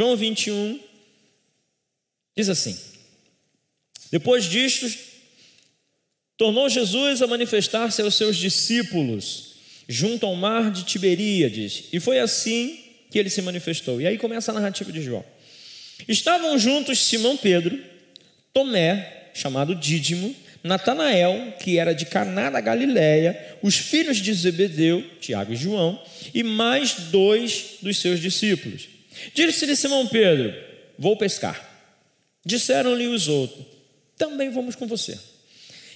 João 21 diz assim: Depois disto, tornou Jesus a manifestar-se aos seus discípulos junto ao mar de Tiberíades, e foi assim que ele se manifestou. E aí começa a narrativa de João. Estavam juntos Simão Pedro, Tomé, chamado Dídimo, Natanael, que era de Caná da Galiléia, os filhos de Zebedeu, Tiago e João, e mais dois dos seus discípulos. Disse-lhe Simão Pedro: Vou pescar. Disseram-lhe os outros: Também vamos com você.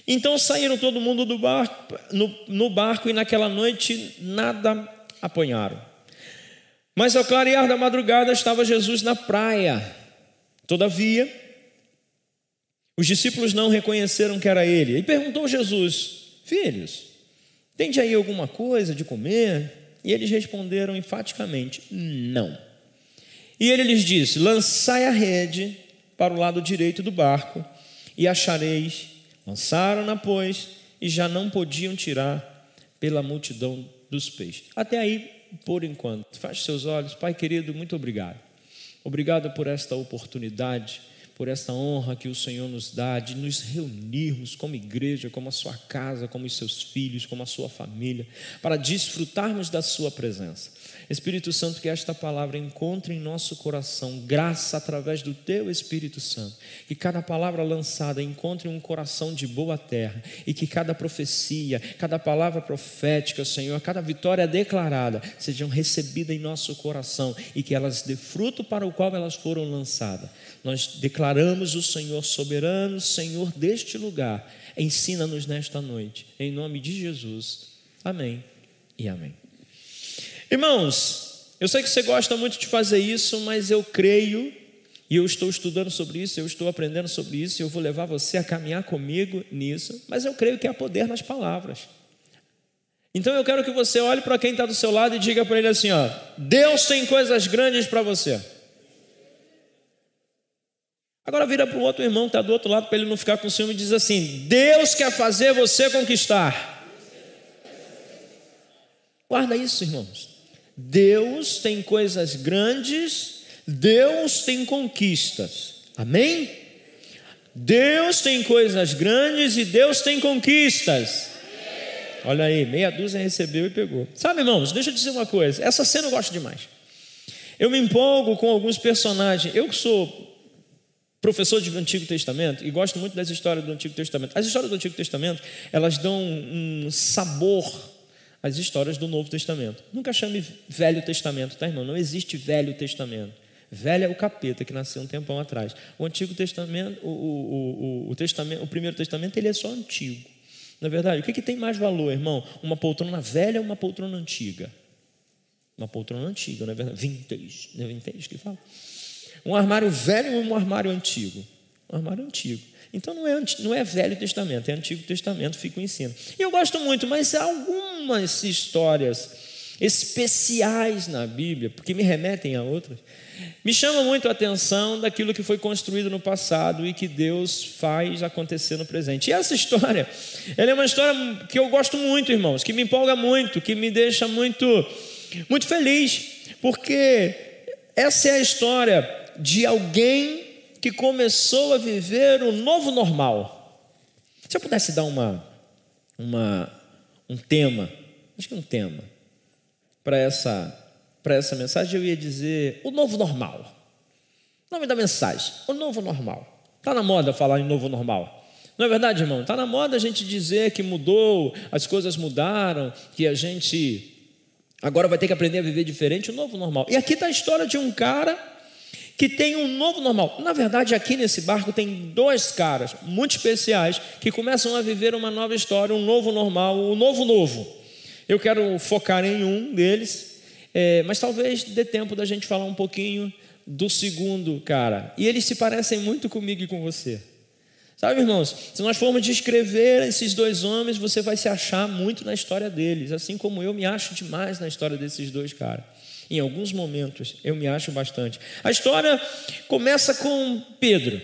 Então saíram todo mundo do barco, no, no barco e naquela noite nada apanharam. Mas ao clarear da madrugada estava Jesus na praia. Todavia, os discípulos não reconheceram que era ele. E perguntou Jesus: Filhos, tende aí alguma coisa de comer? E eles responderam enfaticamente: Não. E ele lhes disse: Lançai a rede para o lado direito do barco e achareis. Lançaram-na, pois, e já não podiam tirar pela multidão dos peixes. Até aí, por enquanto. Feche seus olhos. Pai querido, muito obrigado. Obrigado por esta oportunidade por esta honra que o Senhor nos dá de nos reunirmos como igreja, como a sua casa, como os seus filhos, como a sua família, para desfrutarmos da sua presença. Espírito Santo, que esta palavra encontre em nosso coração graça através do teu Espírito Santo. Que cada palavra lançada encontre um coração de boa terra e que cada profecia, cada palavra profética, Senhor, cada vitória declarada sejam recebidas em nosso coração e que elas dê fruto para o qual elas foram lançadas. Nós declaramos o Senhor soberano, Senhor deste lugar. Ensina-nos nesta noite, em nome de Jesus. Amém e amém. Irmãos, eu sei que você gosta muito de fazer isso, mas eu creio, e eu estou estudando sobre isso, eu estou aprendendo sobre isso, e eu vou levar você a caminhar comigo nisso, mas eu creio que há poder nas palavras. Então eu quero que você olhe para quem está do seu lado e diga para ele assim: ó, Deus tem coisas grandes para você. Agora vira para o outro irmão que está do outro lado para ele não ficar com ciúme e diz assim: Deus quer fazer você conquistar. Guarda isso, irmãos. Deus tem coisas grandes, Deus tem conquistas. Amém? Deus tem coisas grandes e Deus tem conquistas. Olha aí, meia dúzia recebeu e pegou. Sabe, irmãos, deixa eu dizer uma coisa. Essa cena eu gosto demais. Eu me empolgo com alguns personagens. Eu que sou professor de Antigo Testamento e gosto muito das histórias do Antigo Testamento. As histórias do Antigo Testamento, elas dão um sabor as histórias do Novo Testamento. Nunca chame Velho Testamento, tá, irmão? Não existe Velho Testamento. Velho é o capeta que nasceu um tempão atrás. O Antigo Testamento, o, o, o, o, testamento, o Primeiro Testamento, ele é só antigo. Na verdade, o que, que tem mais valor, irmão? Uma poltrona velha ou uma poltrona antiga? Uma poltrona antiga, não é verdade? Vintage, não é vintage que fala? Um armário velho ou um armário antigo? Um armário antigo. Então não é, não é Velho Testamento, é Antigo Testamento, fica o ensino. E eu gosto muito, mas há algumas histórias especiais na Bíblia, porque me remetem a outras, me chama muito a atenção daquilo que foi construído no passado e que Deus faz acontecer no presente. E essa história, ela é uma história que eu gosto muito, irmãos, que me empolga muito, que me deixa muito, muito feliz, porque essa é a história de alguém que começou a viver o novo normal. Se eu pudesse dar uma, uma, um tema, acho que um tema, para essa, essa mensagem, eu ia dizer o novo normal. Nome da mensagem, o novo normal. Está na moda falar em novo normal. Não é verdade, irmão? Está na moda a gente dizer que mudou, as coisas mudaram, que a gente agora vai ter que aprender a viver diferente, o novo normal. E aqui está a história de um cara que tem um novo normal. Na verdade, aqui nesse barco tem dois caras muito especiais que começam a viver uma nova história, um novo normal, um novo novo. Eu quero focar em um deles, é, mas talvez dê tempo da gente falar um pouquinho do segundo cara. E eles se parecem muito comigo e com você. Sabe, irmãos, se nós formos descrever esses dois homens, você vai se achar muito na história deles, assim como eu me acho demais na história desses dois caras. Em alguns momentos eu me acho bastante. A história começa com Pedro.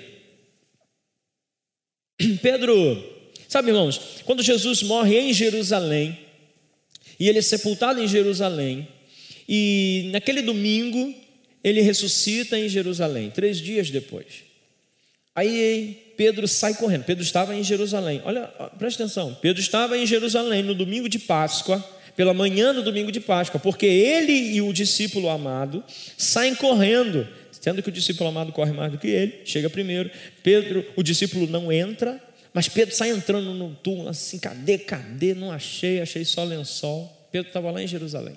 Pedro, sabe, irmãos, quando Jesus morre em Jerusalém, e ele é sepultado em Jerusalém, e naquele domingo ele ressuscita em Jerusalém, três dias depois. Aí Pedro sai correndo. Pedro estava em Jerusalém. Olha, presta atenção. Pedro estava em Jerusalém no domingo de Páscoa, pela manhã do domingo de Páscoa, porque ele e o discípulo amado saem correndo, sendo que o discípulo amado corre mais do que ele, chega primeiro. Pedro, o discípulo não entra, mas Pedro sai entrando no túmulo assim: cadê, cadê? Não achei, achei só lençol. Pedro estava lá em Jerusalém.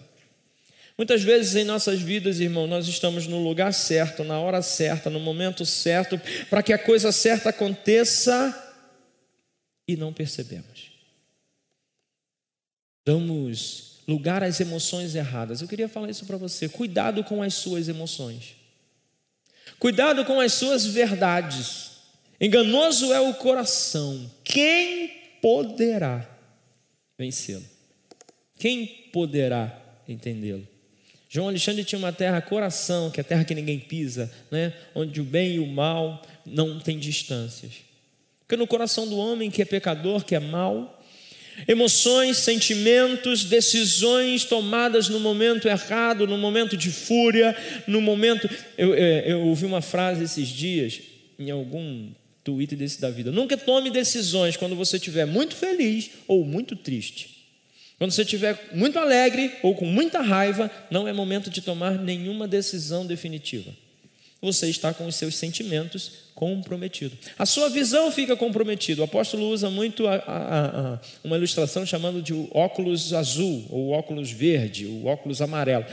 Muitas vezes em nossas vidas, irmão, nós estamos no lugar certo, na hora certa, no momento certo, para que a coisa certa aconteça e não percebemos. Damos lugar às emoções erradas. Eu queria falar isso para você. Cuidado com as suas emoções. Cuidado com as suas verdades. Enganoso é o coração. Quem poderá vencê-lo? Quem poderá entendê-lo? João Alexandre tinha uma terra coração, que é a terra que ninguém pisa, né? onde o bem e o mal não têm distâncias. Porque no coração do homem que é pecador, que é mal, emoções, sentimentos, decisões tomadas no momento errado, no momento de fúria, no momento. Eu, eu, eu ouvi uma frase esses dias, em algum Twitter desse da vida: nunca tome decisões quando você estiver muito feliz ou muito triste. Quando você estiver muito alegre ou com muita raiva, não é momento de tomar nenhuma decisão definitiva. Você está com os seus sentimentos comprometidos. A sua visão fica comprometida. O apóstolo usa muito a, a, a, uma ilustração chamando de óculos azul, ou óculos verde, ou óculos amarelo.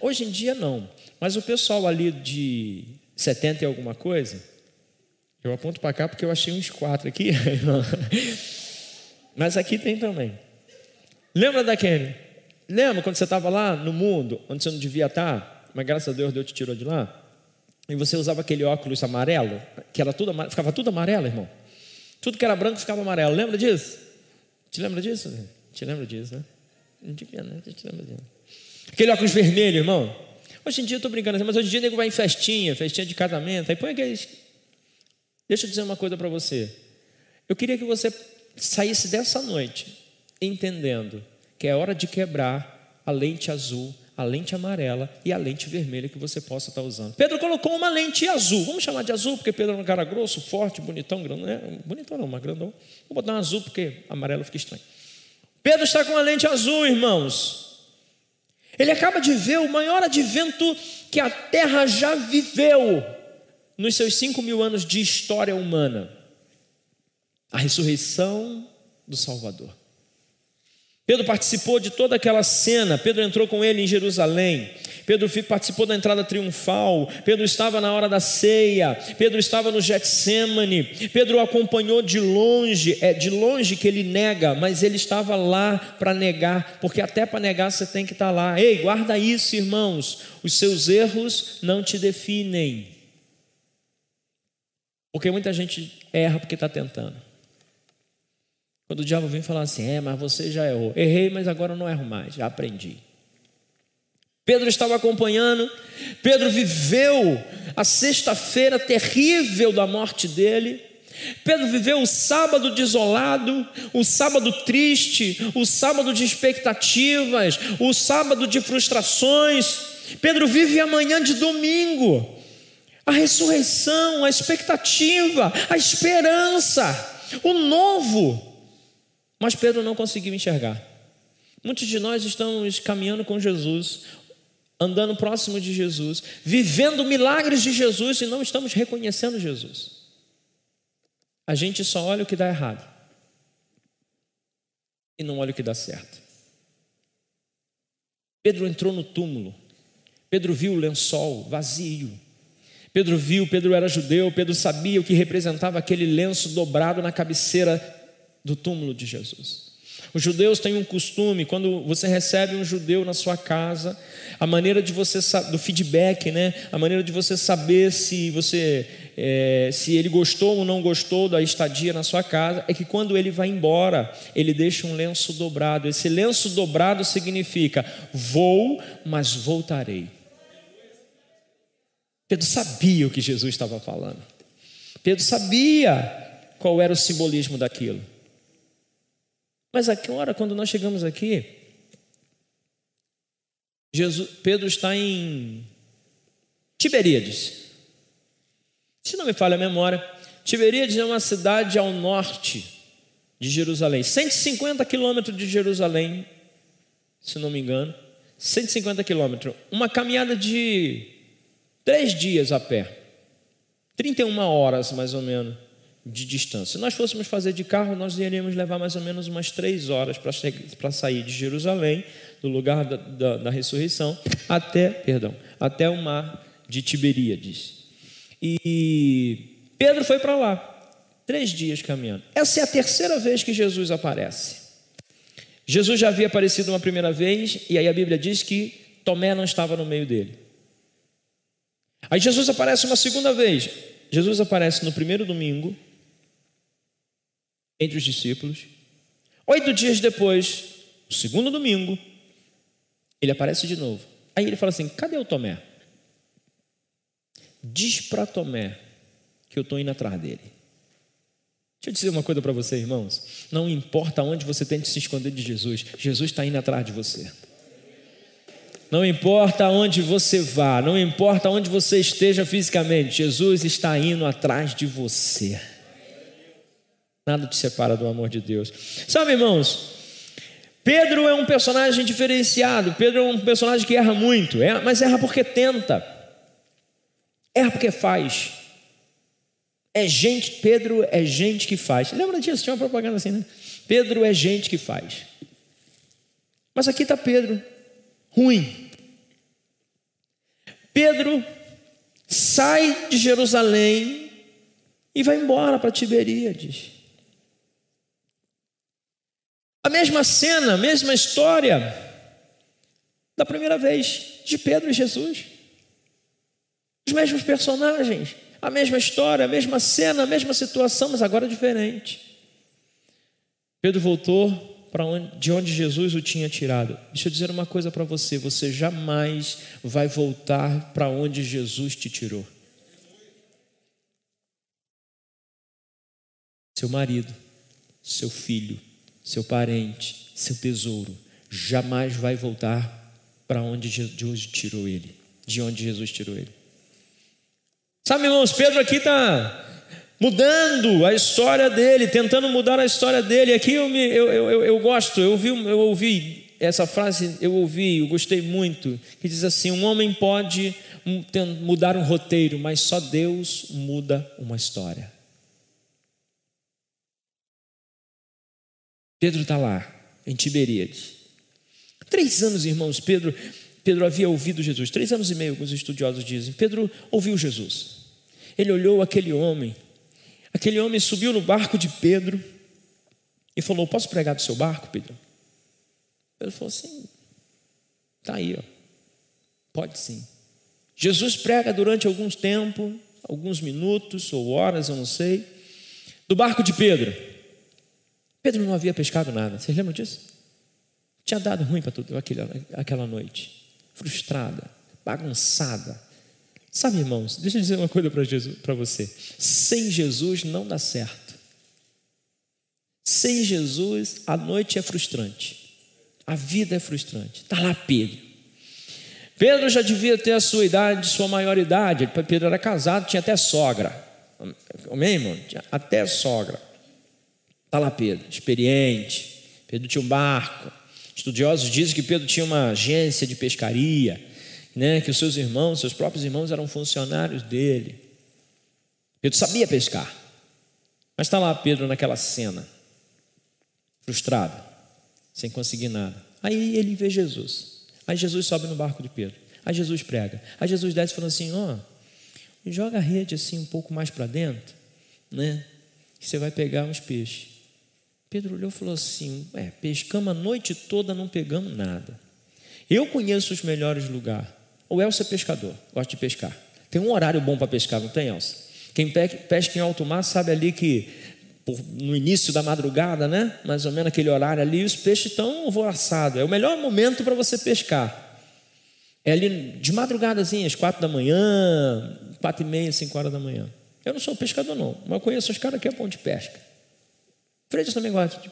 Hoje em dia não, mas o pessoal ali de 70 e alguma coisa, eu aponto para cá porque eu achei uns quatro aqui, mas aqui tem também. Lembra daquele? Lembra quando você estava lá no mundo, onde você não devia estar, mas graças a Deus Deus te tirou de lá? E você usava aquele óculos amarelo, que era tudo amarelo, ficava tudo amarelo, irmão. Tudo que era branco ficava amarelo. Lembra disso? Te lembra disso? Te lembra disso, né? Não devia, né? Te lembra disso. Aquele óculos vermelho, irmão. Hoje em dia eu estou brincando assim, mas hoje em dia o nego vai em festinha, festinha de casamento, aí põe aqueles. Deixa eu dizer uma coisa para você. Eu queria que você saísse dessa noite entendendo que é hora de quebrar a lente azul, a lente amarela e a lente vermelha que você possa estar usando. Pedro colocou uma lente azul, vamos chamar de azul, porque Pedro é um cara grosso, forte, bonitão, grandão, né? bonitão não, mas grandão. Vou botar um azul porque amarelo fica estranho. Pedro está com a lente azul, irmãos. Ele acaba de ver o maior advento que a terra já viveu nos seus cinco mil anos de história humana a ressurreição do Salvador. Pedro participou de toda aquela cena. Pedro entrou com ele em Jerusalém. Pedro participou da entrada triunfal. Pedro estava na hora da ceia. Pedro estava no Getsemane. Pedro acompanhou de longe. É de longe que ele nega, mas ele estava lá para negar, porque até para negar você tem que estar lá. Ei, guarda isso, irmãos. Os seus erros não te definem. Porque muita gente erra porque está tentando. Quando o diabo vem falar assim: é, mas você já errou. Errei, mas agora não erro mais, já aprendi. Pedro estava acompanhando, Pedro viveu a sexta-feira terrível da morte dele. Pedro viveu o sábado desolado, o sábado triste, o sábado de expectativas, o sábado de frustrações. Pedro vive a manhã de domingo, a ressurreição, a expectativa, a esperança, o novo. Mas Pedro não conseguiu enxergar. Muitos de nós estamos caminhando com Jesus, andando próximo de Jesus, vivendo milagres de Jesus e não estamos reconhecendo Jesus. A gente só olha o que dá errado e não olha o que dá certo. Pedro entrou no túmulo, Pedro viu o lençol vazio. Pedro viu, Pedro era judeu, Pedro sabia o que representava aquele lenço dobrado na cabeceira do túmulo de Jesus. Os judeus têm um costume, quando você recebe um judeu na sua casa, a maneira de você do feedback, né? A maneira de você saber se você é, se ele gostou ou não gostou da estadia na sua casa é que quando ele vai embora, ele deixa um lenço dobrado. Esse lenço dobrado significa vou, mas voltarei. Pedro sabia o que Jesus estava falando. Pedro sabia qual era o simbolismo daquilo. Mas agora, quando nós chegamos aqui, Jesus, Pedro está em Tiberíades. Se não me falha a memória, Tiberíades é uma cidade ao norte de Jerusalém, 150 quilômetros de Jerusalém, se não me engano, 150 quilômetros, uma caminhada de três dias a pé, 31 horas mais ou menos de distância. Se nós fôssemos fazer de carro, nós iríamos levar mais ou menos umas três horas para sair de Jerusalém, do lugar da, da, da, ressurreição, até, perdão, até o mar de Tiberíades. E Pedro foi para lá, três dias caminhando. Essa é a terceira vez que Jesus aparece. Jesus já havia aparecido uma primeira vez, e aí a Bíblia diz que Tomé não estava no meio dele. Aí Jesus aparece uma segunda vez. Jesus aparece no primeiro domingo, entre os discípulos. Oito dias depois, o segundo domingo, ele aparece de novo. Aí ele fala assim: cadê o Tomé? Diz para Tomé que eu estou indo atrás dele. Deixa eu dizer uma coisa para você, irmãos. Não importa onde você tente se esconder de Jesus, Jesus está indo atrás de você. Não importa onde você vá, não importa onde você esteja fisicamente, Jesus está indo atrás de você. Nada te separa do amor de Deus. Sabe, irmãos, Pedro é um personagem diferenciado. Pedro é um personagem que erra muito, mas erra porque tenta, erra porque faz. É gente, Pedro é gente que faz. Lembra disso? Tinha uma propaganda assim, né? Pedro é gente que faz. Mas aqui está Pedro, ruim. Pedro sai de Jerusalém e vai embora para Tiberíades. A mesma cena, a mesma história da primeira vez de Pedro e Jesus. Os mesmos personagens, a mesma história, a mesma cena, a mesma situação, mas agora diferente. Pedro voltou para onde, de onde Jesus o tinha tirado. Deixa eu dizer uma coisa para você: você jamais vai voltar para onde Jesus te tirou. Seu marido, seu filho, seu parente, seu tesouro, jamais vai voltar para onde Jesus tirou ele, de onde Jesus tirou ele. Sabe, irmãos, Pedro aqui está mudando a história dele, tentando mudar a história dele. Aqui eu, me, eu, eu, eu gosto, eu ouvi, eu ouvi essa frase, eu ouvi, eu gostei muito, que diz assim: um homem pode mudar um roteiro, mas só Deus muda uma história. Pedro está lá, em Tiberíades. Três anos, irmãos, Pedro, Pedro havia ouvido Jesus. Três anos e meio, os estudiosos dizem. Pedro ouviu Jesus. Ele olhou aquele homem. Aquele homem subiu no barco de Pedro e falou: Posso pregar do seu barco, Pedro? Pedro falou assim: Está aí, ó. pode sim. Jesus prega durante alguns tempo, alguns minutos ou horas, eu não sei, do barco de Pedro. Pedro não havia pescado nada, vocês lembram disso? Tinha dado ruim para tudo aquela, aquela noite, frustrada, bagunçada. Sabe, irmãos, deixa eu dizer uma coisa para você: sem Jesus não dá certo. Sem Jesus, a noite é frustrante, a vida é frustrante. Está lá Pedro. Pedro já devia ter a sua idade, sua maioridade. Pedro era casado, tinha até sogra. Amém, irmão? Tinha até sogra. Está lá Pedro, experiente. Pedro tinha um barco. Estudiosos dizem que Pedro tinha uma agência de pescaria, né? que os seus irmãos, seus próprios irmãos, eram funcionários dele. Pedro sabia pescar. Mas está lá Pedro naquela cena, frustrado, sem conseguir nada. Aí ele vê Jesus. Aí Jesus sobe no barco de Pedro. Aí Jesus prega. Aí Jesus desce falando assim: ó, oh, joga a rede assim um pouco mais para dentro, né? Que você vai pegar uns peixes. Pedro olhou e falou assim: é, pescamos a noite toda, não pegamos nada. Eu conheço os melhores lugares. O Elcio é pescador, gosta de pescar. Tem um horário bom para pescar, não tem, Elcio? Quem pesca em alto mar sabe ali que no início da madrugada, né? Mais ou menos aquele horário ali, os peixes estão alvoraçados. É o melhor momento para você pescar. É ali de madrugadazinha, às quatro da manhã, quatro e meia, cinco horas da manhã. Eu não sou pescador, não, mas eu conheço os caras que é bom de pesca. Freitas também gosta. De...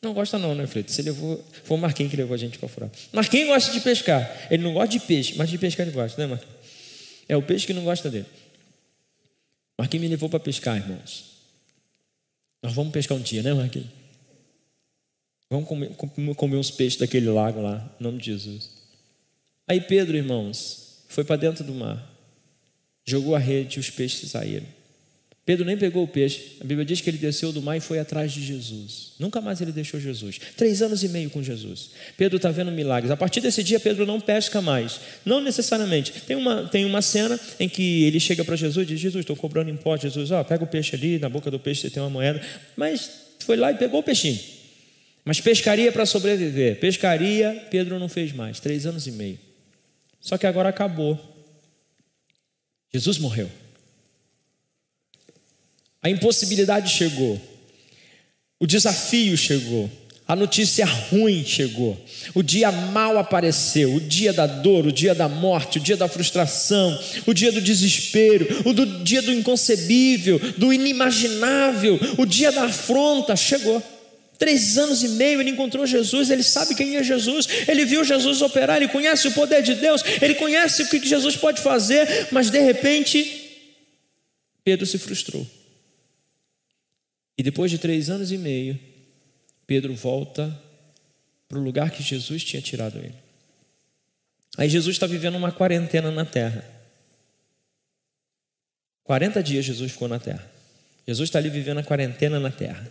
Não gosta não, né, Freitas? Você levou... Foi o Marquinhos que levou a gente para furar. Marquinhos gosta de pescar. Ele não gosta de peixe, mas de pescar ele gosta, né, Marquinhos? É o peixe que não gosta dele. Marquinhos me levou para pescar, irmãos. Nós vamos pescar um dia, né, Marquinhos? Vamos comer, comer uns peixes daquele lago lá, em nome de Jesus. Aí Pedro, irmãos, foi para dentro do mar, jogou a rede e os peixes saíram. Pedro nem pegou o peixe. A Bíblia diz que ele desceu do mar e foi atrás de Jesus. Nunca mais ele deixou Jesus. Três anos e meio com Jesus. Pedro está vendo milagres. A partir desse dia, Pedro não pesca mais. Não necessariamente. Tem uma, tem uma cena em que ele chega para Jesus e diz: Jesus, estou cobrando imposto. Jesus, ó, pega o peixe ali, na boca do peixe você tem uma moeda. Mas foi lá e pegou o peixinho. Mas pescaria para sobreviver. Pescaria, Pedro não fez mais. Três anos e meio. Só que agora acabou. Jesus morreu. A impossibilidade chegou. O desafio chegou. A notícia ruim chegou. O dia mal apareceu. O dia da dor, o dia da morte, o dia da frustração, o dia do desespero, o do dia do inconcebível, do inimaginável, o dia da afronta chegou. Três anos e meio ele encontrou Jesus, ele sabe quem é Jesus, ele viu Jesus operar, ele conhece o poder de Deus, ele conhece o que Jesus pode fazer, mas de repente, Pedro se frustrou. E depois de três anos e meio, Pedro volta para o lugar que Jesus tinha tirado ele. Aí Jesus está vivendo uma quarentena na terra. 40 dias Jesus ficou na terra. Jesus está ali vivendo a quarentena na terra.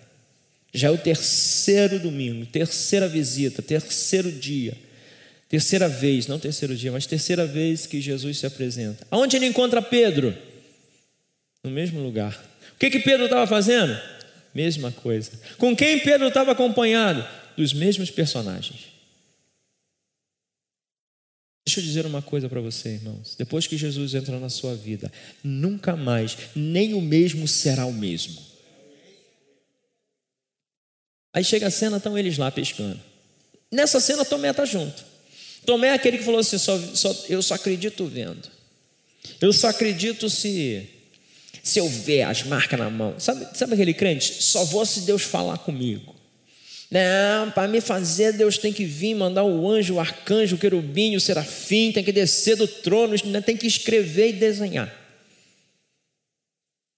Já é o terceiro domingo, terceira visita, terceiro dia, terceira vez, não terceiro dia, mas terceira vez que Jesus se apresenta. Aonde ele encontra Pedro? No mesmo lugar. O que, que Pedro estava fazendo? Mesma coisa. Com quem Pedro estava acompanhado? Dos mesmos personagens. Deixa eu dizer uma coisa para você, irmãos. Depois que Jesus entra na sua vida, nunca mais, nem o mesmo será o mesmo. Aí chega a cena, estão eles lá pescando. Nessa cena, Tomé está junto. Tomé é aquele que falou assim: só, só, eu só acredito vendo. Eu só acredito se se eu ver as marcas na mão. Sabe, sabe aquele crente? Só vou se Deus falar comigo. Não, para me fazer, Deus tem que vir, mandar o anjo, o arcanjo, o querubim, o serafim, tem que descer do trono, tem que escrever e desenhar.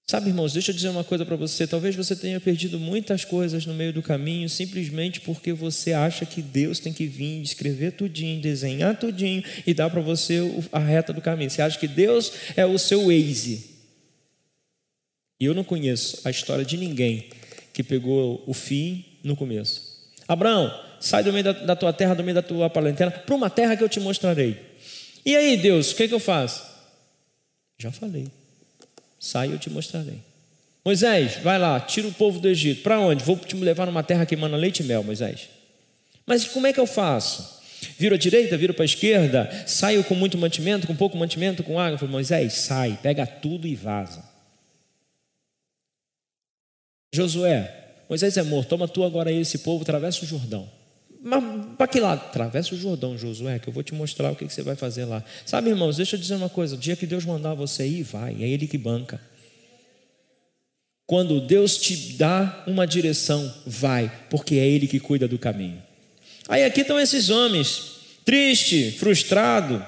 Sabe, irmãos, deixa eu dizer uma coisa para você. Talvez você tenha perdido muitas coisas no meio do caminho simplesmente porque você acha que Deus tem que vir escrever tudinho, desenhar tudinho e dar para você a reta do caminho. Você acha que Deus é o seu Waze. E eu não conheço a história de ninguém que pegou o fim no começo. Abraão, sai do meio da, da tua terra, do meio da tua parentela, para uma terra que eu te mostrarei. E aí, Deus, o que, que eu faço? Já falei. Sai, eu te mostrarei. Moisés, vai lá, tira o povo do Egito. Para onde? Vou te levar numa terra que manda leite e mel, Moisés. Mas como é que eu faço? Viro à direita, viro para a esquerda, saio com muito mantimento, com pouco mantimento, com água. Falei, Moisés, sai, pega tudo e vaza. Josué, Moisés é morto, toma tu agora esse povo, atravessa o Jordão. Mas para que lado? Atravessa o Jordão, Josué, que eu vou te mostrar o que, que você vai fazer lá. Sabe, irmãos, deixa eu dizer uma coisa: o dia que Deus mandar você ir, vai, é Ele que banca. Quando Deus te dá uma direção, vai, porque é Ele que cuida do caminho. Aí aqui estão esses homens, triste, frustrado,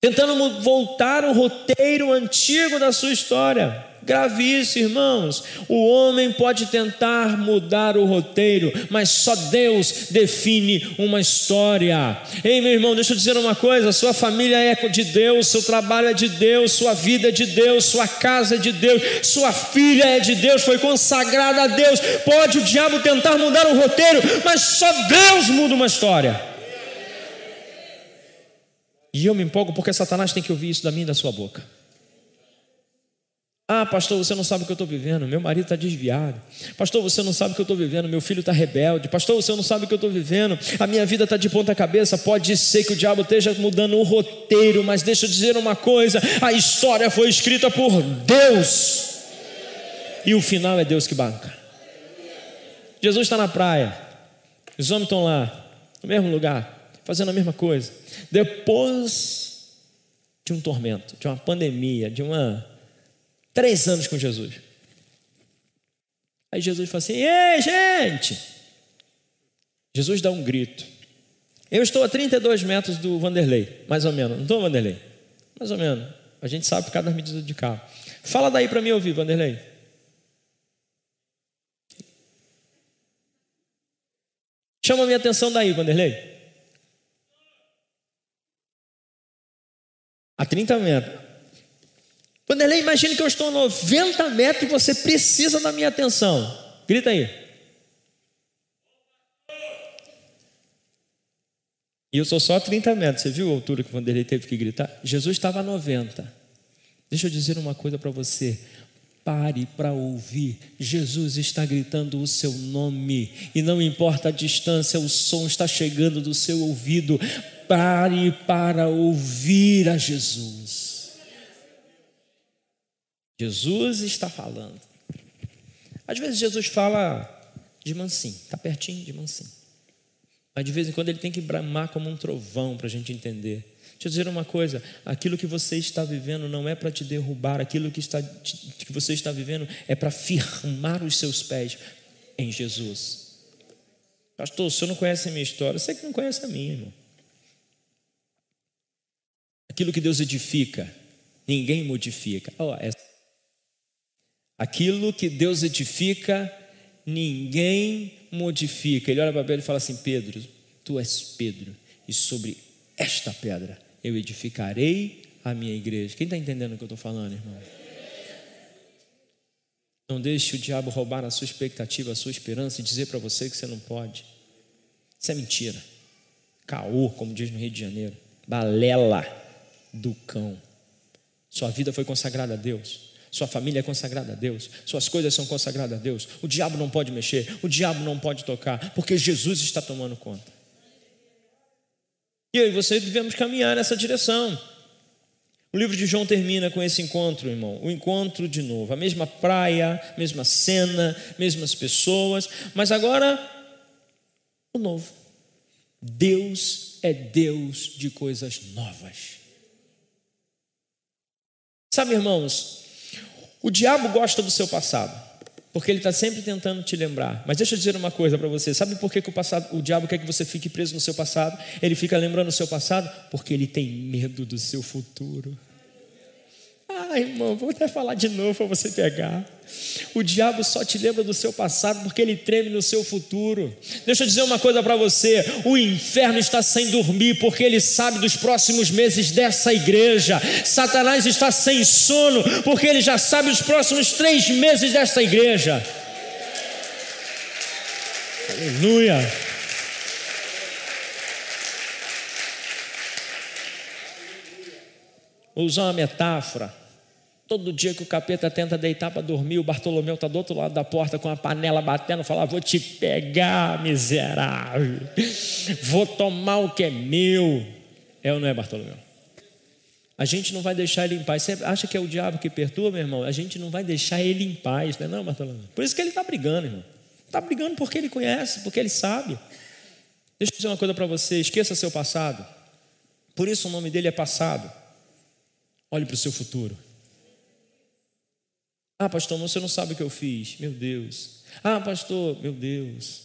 tentando voltar o roteiro antigo da sua história. Gravíssimo, irmãos. O homem pode tentar mudar o roteiro, mas só Deus define uma história. Ei, meu irmão, deixa eu dizer uma coisa: sua família é de Deus, seu trabalho é de Deus, sua vida é de Deus, sua casa é de Deus, sua filha é de Deus, foi consagrada a Deus. Pode o diabo tentar mudar o roteiro, mas só Deus muda uma história. E eu me empolgo porque Satanás tem que ouvir isso da minha e da sua boca. Ah, pastor, você não sabe o que eu estou vivendo. Meu marido está desviado. Pastor, você não sabe o que eu estou vivendo. Meu filho está rebelde. Pastor, você não sabe o que eu estou vivendo. A minha vida está de ponta cabeça. Pode ser que o diabo esteja mudando o roteiro, mas deixa eu dizer uma coisa: a história foi escrita por Deus. E o final é Deus que banca. Jesus está na praia. Os homens estão lá, no mesmo lugar, fazendo a mesma coisa. Depois de um tormento, de uma pandemia, de uma Três anos com Jesus. Aí Jesus fala assim: Ei, gente! Jesus dá um grito. Eu estou a 32 metros do Vanderlei, mais ou menos. Não estou, Vanderlei? Mais ou menos. A gente sabe por causa das medidas de carro. Fala daí para mim ouvir, Vanderlei. Chama minha atenção daí, Vanderlei. A 30 metros. Vanderlei, imagine que eu estou a 90 metros e você precisa da minha atenção. Grita aí. E eu sou só a 30 metros. Você viu a altura que o Vanderlei teve que gritar? Jesus estava a 90. Deixa eu dizer uma coisa para você. Pare para ouvir. Jesus está gritando o seu nome. E não importa a distância, o som está chegando do seu ouvido. Pare para ouvir a Jesus. Jesus está falando. Às vezes Jesus fala de mansinho, está pertinho de mansinho. Mas de vez em quando ele tem que bramar como um trovão para a gente entender. Deixa eu dizer uma coisa: aquilo que você está vivendo não é para te derrubar, aquilo que, está, que você está vivendo é para firmar os seus pés em Jesus. Pastor, o senhor não conhece a minha história, você que não conhece a minha, irmão. Aquilo que Deus edifica, ninguém modifica. Oh, é... Aquilo que Deus edifica, ninguém modifica. Ele olha para Pedro e fala assim: Pedro, tu és Pedro, e sobre esta pedra eu edificarei a minha igreja. Quem está entendendo o que eu estou falando, irmão? Não deixe o diabo roubar a sua expectativa, a sua esperança e dizer para você que você não pode. Isso é mentira. Caô, como diz no Rio de Janeiro. Balela do cão. Sua vida foi consagrada a Deus. Sua família é consagrada a Deus, suas coisas são consagradas a Deus. O diabo não pode mexer, o diabo não pode tocar, porque Jesus está tomando conta. E eu e você devemos caminhar nessa direção. O livro de João termina com esse encontro, irmão. O encontro de novo. A mesma praia, mesma cena, mesmas pessoas, mas agora o novo. Deus é Deus de coisas novas. Sabe, irmãos, o diabo gosta do seu passado, porque ele está sempre tentando te lembrar. Mas deixa eu dizer uma coisa para você: sabe por que, que o, passado, o diabo quer que você fique preso no seu passado? Ele fica lembrando o seu passado porque ele tem medo do seu futuro. Ah, irmão, vou até falar de novo para você pegar. O diabo só te lembra do seu passado porque ele treme no seu futuro. Deixa eu dizer uma coisa para você: o inferno está sem dormir porque ele sabe dos próximos meses dessa igreja. Satanás está sem sono porque ele já sabe os próximos três meses dessa igreja. Aleluia. Vou usar uma metáfora. Todo dia que o capeta tenta deitar para dormir, o Bartolomeu está do outro lado da porta com a panela batendo, fala: Vou te pegar, miserável, vou tomar o que é meu. É ou não é, Bartolomeu? A gente não vai deixar ele em paz. Você acha que é o diabo que perturba, meu irmão? A gente não vai deixar ele em paz, não é, não, Bartolomeu? Por isso que ele está brigando, irmão. Está brigando porque ele conhece, porque ele sabe. Deixa eu dizer uma coisa para você: esqueça seu passado. Por isso o nome dele é passado. Olhe para o seu futuro. Ah, pastor, você não sabe o que eu fiz. Meu Deus. Ah, pastor, meu Deus.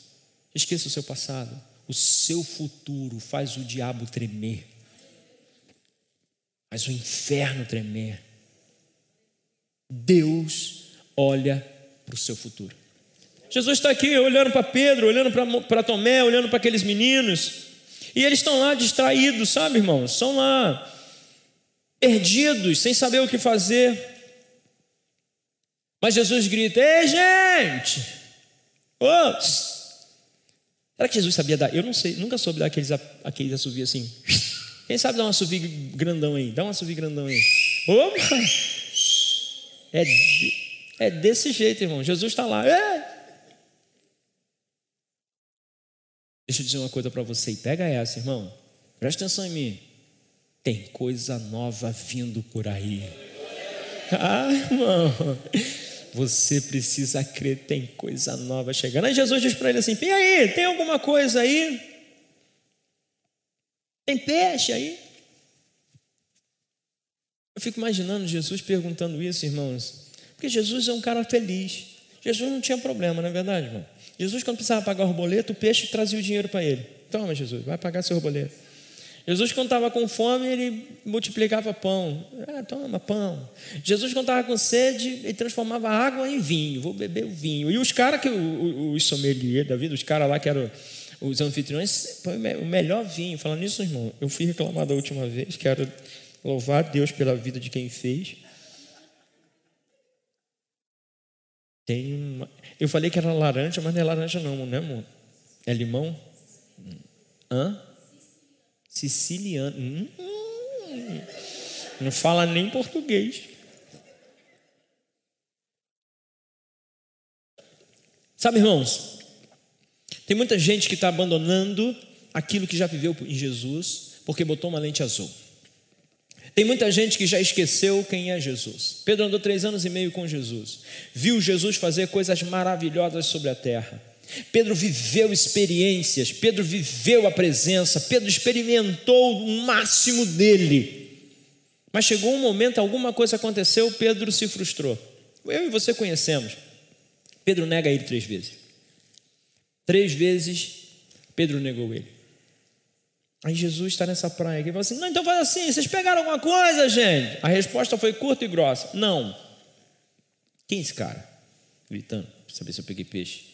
Esqueça o seu passado. O seu futuro faz o diabo tremer. Faz o inferno tremer. Deus olha para o seu futuro. Jesus está aqui olhando para Pedro, olhando para Tomé, olhando para aqueles meninos. E eles estão lá distraídos, sabe, irmãos? São lá perdidos, sem saber o que fazer. Mas Jesus grita: Ei, gente! Oh! Será que Jesus sabia dar? Eu não sei, nunca soube dar aqueles, aqueles assovios assim. Quem sabe dar um assovio grandão aí? Dá um assovio grandão aí. Opa! É, é desse jeito, irmão. Jesus está lá. É. Deixa eu dizer uma coisa para você pega essa, irmão. Presta atenção em mim. Tem coisa nova vindo por aí. Ah, irmão. Você precisa crer, tem coisa nova chegando. Aí Jesus diz para ele assim: E aí, tem alguma coisa aí? Tem peixe aí? Eu fico imaginando Jesus perguntando isso, irmãos, porque Jesus é um cara feliz. Jesus não tinha problema, não é verdade, irmão? Jesus, quando precisava pagar o boleto, o peixe trazia o dinheiro para ele. Toma, Jesus, vai pagar seu boleto. Jesus, quando estava com fome, ele multiplicava pão. Ah, toma pão. Jesus, quando estava com sede, ele transformava água em vinho. Vou beber o vinho. E os caras, que os sommelier da vida, os caras lá que eram os anfitriões, o melhor vinho. Falando nisso, irmão, eu fui reclamar da última vez. Quero louvar Deus pela vida de quem fez. Tem uma... Eu falei que era laranja, mas não é laranja, não, né, amor? É limão? Hã? Siciliano. Hum, não fala nem português. Sabe, irmãos, tem muita gente que está abandonando aquilo que já viveu em Jesus porque botou uma lente azul. Tem muita gente que já esqueceu quem é Jesus. Pedro andou três anos e meio com Jesus, viu Jesus fazer coisas maravilhosas sobre a terra. Pedro viveu experiências, Pedro viveu a presença, Pedro experimentou o máximo dele. Mas chegou um momento, alguma coisa aconteceu, Pedro se frustrou. Eu e você conhecemos. Pedro nega ele três vezes. Três vezes Pedro negou ele. Aí Jesus está nessa praia e fala assim: Não, então faz assim, vocês pegaram alguma coisa, gente? A resposta foi curta e grossa: Não. Quem é esse cara? Gritando, para saber se eu peguei peixe.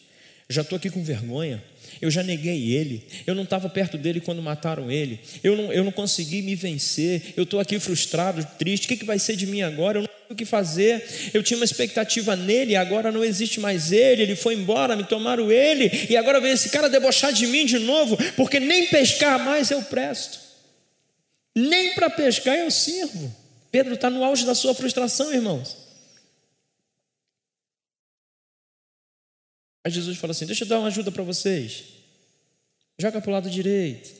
Já estou aqui com vergonha. Eu já neguei ele. Eu não estava perto dele quando mataram ele. Eu não, eu não consegui me vencer. Eu estou aqui frustrado, triste. O que, que vai ser de mim agora? Eu não sei o que fazer. Eu tinha uma expectativa nele, agora não existe mais ele. Ele foi embora, me tomaram ele. E agora vem esse cara debochar de mim de novo, porque nem pescar mais eu presto. Nem para pescar eu sirvo. Pedro está no auge da sua frustração, irmãos. Aí Jesus fala assim: Deixa eu dar uma ajuda para vocês. Joga para o lado direito.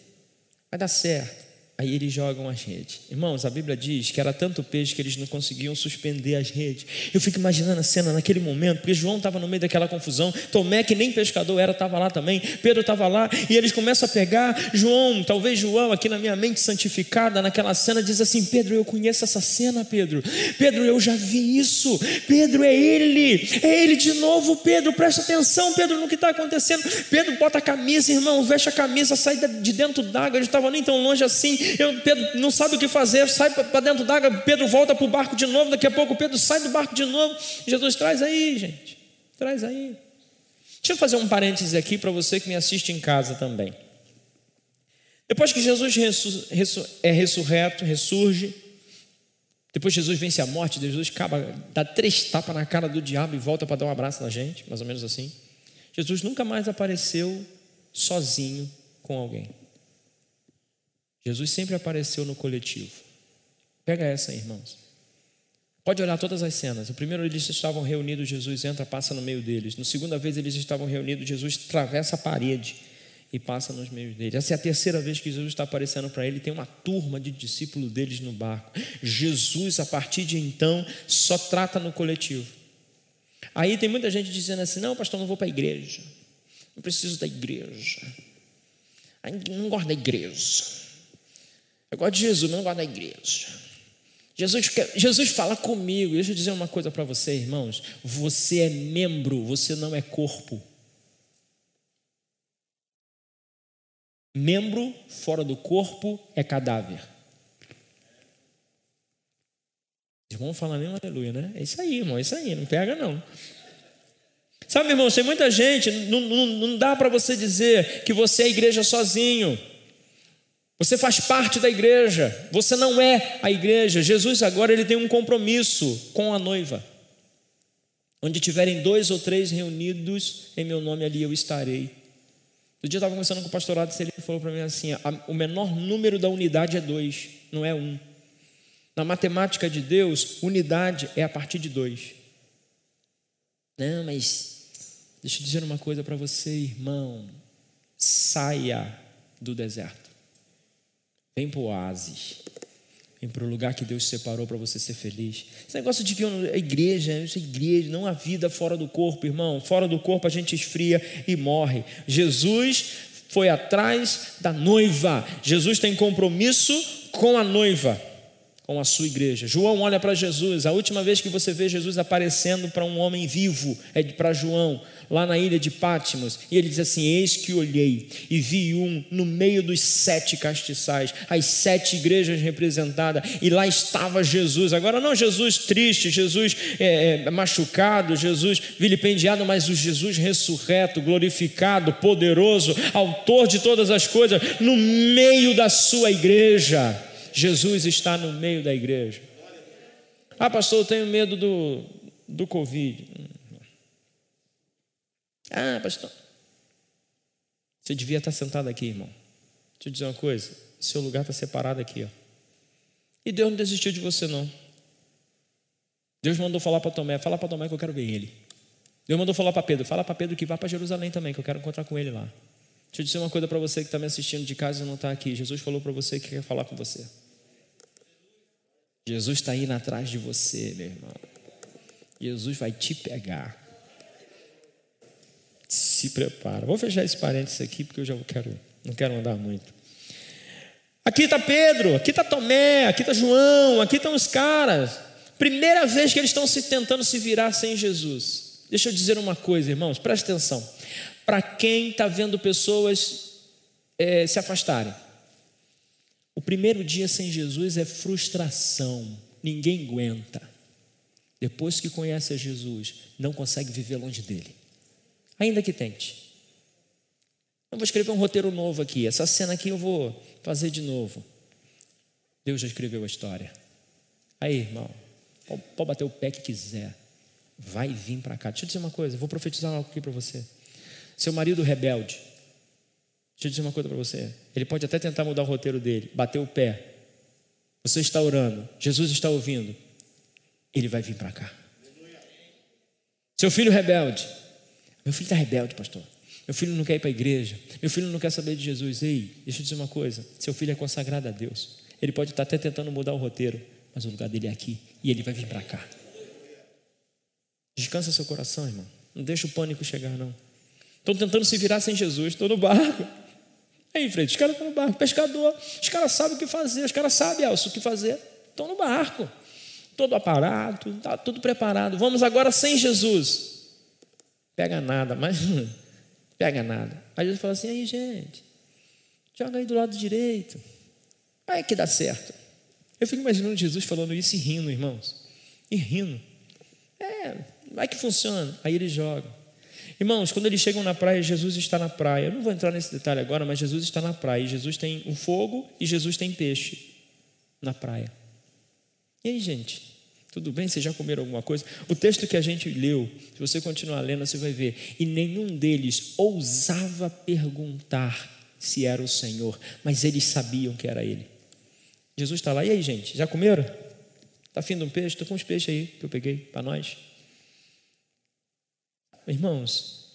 Vai dar certo. Aí eles jogam as redes. Irmãos, a Bíblia diz que era tanto peixe que eles não conseguiam suspender as redes. Eu fico imaginando a cena naquele momento, porque João estava no meio daquela confusão. Tomé, que nem pescador era, estava lá também. Pedro estava lá e eles começam a pegar. João, talvez João, aqui na minha mente santificada, naquela cena, diz assim: Pedro, eu conheço essa cena, Pedro. Pedro, eu já vi isso. Pedro, é ele. É ele de novo, Pedro. Presta atenção, Pedro, no que está acontecendo. Pedro bota a camisa, irmão, veste a camisa, sai de dentro d'água. Ele estava nem tão longe assim eu, Pedro não sabe o que fazer, sai para dentro d'água, Pedro volta para o barco de novo, daqui a pouco Pedro sai do barco de novo. Jesus traz aí, gente, traz aí. Deixa eu fazer um parêntese aqui para você que me assiste em casa também. Depois que Jesus é ressurreto, ressurge, depois Jesus vence a morte, Jesus acaba, dá três tapas na cara do diabo e volta para dar um abraço na gente, mais ou menos assim. Jesus nunca mais apareceu sozinho com alguém. Jesus sempre apareceu no coletivo. Pega essa, irmãos. Pode olhar todas as cenas. O primeiro eles estavam reunidos, Jesus entra, passa no meio deles. No segunda vez eles estavam reunidos, Jesus atravessa a parede e passa nos meios deles. Essa é a terceira vez que Jesus está aparecendo para ele. Tem uma turma de discípulos deles no barco. Jesus, a partir de então, só trata no coletivo. Aí tem muita gente dizendo assim: não, pastor, não vou para a igreja. Não preciso da igreja. Não gosto da igreja. Eu gosto de Jesus, mas não gosto da igreja. Jesus, Jesus fala comigo. Deixa eu dizer uma coisa para você, irmãos. Você é membro, você não é corpo. Membro fora do corpo é cadáver. Irmão, fala nem aleluia, né? É isso aí, irmão, é isso aí, não pega não. Sabe, irmão, tem muita gente, não, não, não dá para você dizer que você é igreja sozinho. Você faz parte da igreja, você não é a igreja. Jesus agora ele tem um compromisso com a noiva. Onde tiverem dois ou três reunidos em meu nome ali eu estarei. No dia eu estava conversando com o pastorado e ele falou para mim assim: o menor número da unidade é dois, não é um. Na matemática de Deus, unidade é a partir de dois. Não, mas deixa eu dizer uma coisa para você, irmão. Saia do deserto. Vem para o oásis. Vem para o lugar que Deus separou para você ser feliz. Esse negócio de que a igreja, isso é igreja, não há vida fora do corpo, irmão. Fora do corpo a gente esfria e morre. Jesus foi atrás da noiva. Jesus tem compromisso com a noiva. com a sua igreja. João olha para Jesus, a última vez que você vê Jesus aparecendo para um homem vivo é para João, lá na ilha de Pátimos, e ele diz assim: Eis que olhei e vi um no meio dos sete castiçais, as sete igrejas representadas, e lá estava Jesus. Agora, não Jesus triste, Jesus é, é, machucado, Jesus vilipendiado, mas o Jesus ressurreto, glorificado, poderoso, autor de todas as coisas, no meio da sua igreja. Jesus está no meio da igreja. Ah, pastor, eu tenho medo do, do Covid. Ah, pastor, você devia estar sentado aqui, irmão. Deixa eu dizer uma coisa: seu lugar está separado aqui. Ó. E Deus não desistiu de você, não. Deus mandou falar para Tomé: fala para Tomé que eu quero ver ele. Deus mandou falar para Pedro: fala para Pedro que vá para Jerusalém também, que eu quero encontrar com ele lá. Deixa eu dizer uma coisa para você que está me assistindo de casa e não está aqui. Jesus falou para você que quer falar com você. Jesus está indo atrás de você, meu irmão. Jesus vai te pegar. Se prepara. Vou fechar esse parênteses aqui porque eu já quero, não quero andar muito. Aqui está Pedro, aqui está Tomé, aqui está João, aqui estão os caras. Primeira vez que eles estão se tentando se virar sem Jesus. Deixa eu dizer uma coisa, irmãos, preste atenção para quem está vendo pessoas é, se afastarem. O primeiro dia sem Jesus é frustração, ninguém aguenta. Depois que conhece a Jesus, não consegue viver longe dele, ainda que tente. Eu vou escrever um roteiro novo aqui. Essa cena aqui eu vou fazer de novo. Deus já escreveu a história. Aí, irmão, pode bater o pé que quiser. Vai vir para cá. Deixa eu dizer uma coisa, vou profetizar algo aqui para você. Seu marido rebelde. Deixa eu dizer uma coisa para você. Ele pode até tentar mudar o roteiro dele, bater o pé. Você está orando, Jesus está ouvindo. Ele vai vir para cá. Seu filho rebelde. Meu filho está rebelde, pastor. Meu filho não quer ir para a igreja. Meu filho não quer saber de Jesus. Ei, deixa eu dizer uma coisa. Seu filho é consagrado a Deus. Ele pode estar até tentando mudar o roteiro, mas o lugar dele é aqui e ele vai vir para cá. Descansa seu coração, irmão. Não deixa o pânico chegar, não. Estão tentando se virar sem Jesus, estou no barco. Aí, frente, os caras estão no barco, pescador, os caras sabem o que fazer, os caras sabem, Elcio, o que fazer. Estão no barco, todo aparato, está tudo preparado. Vamos agora sem Jesus. Pega nada, mas pega nada. Aí Jesus fala assim: aí, gente, joga aí do lado direito. Aí que dá certo. Eu fico imaginando Jesus falando isso e rindo, irmãos. E rindo. É, vai que funciona. Aí ele joga. Irmãos, quando eles chegam na praia, Jesus está na praia. Eu não vou entrar nesse detalhe agora, mas Jesus está na praia. Jesus tem o fogo e Jesus tem peixe na praia. E aí, gente? Tudo bem? Vocês já comeram alguma coisa? O texto que a gente leu, se você continuar lendo, você vai ver. E nenhum deles ousava perguntar se era o Senhor, mas eles sabiam que era Ele. Jesus está lá. E aí, gente? Já comeram? Está afim de um peixe? Estou com uns peixes aí que eu peguei para nós. Irmãos,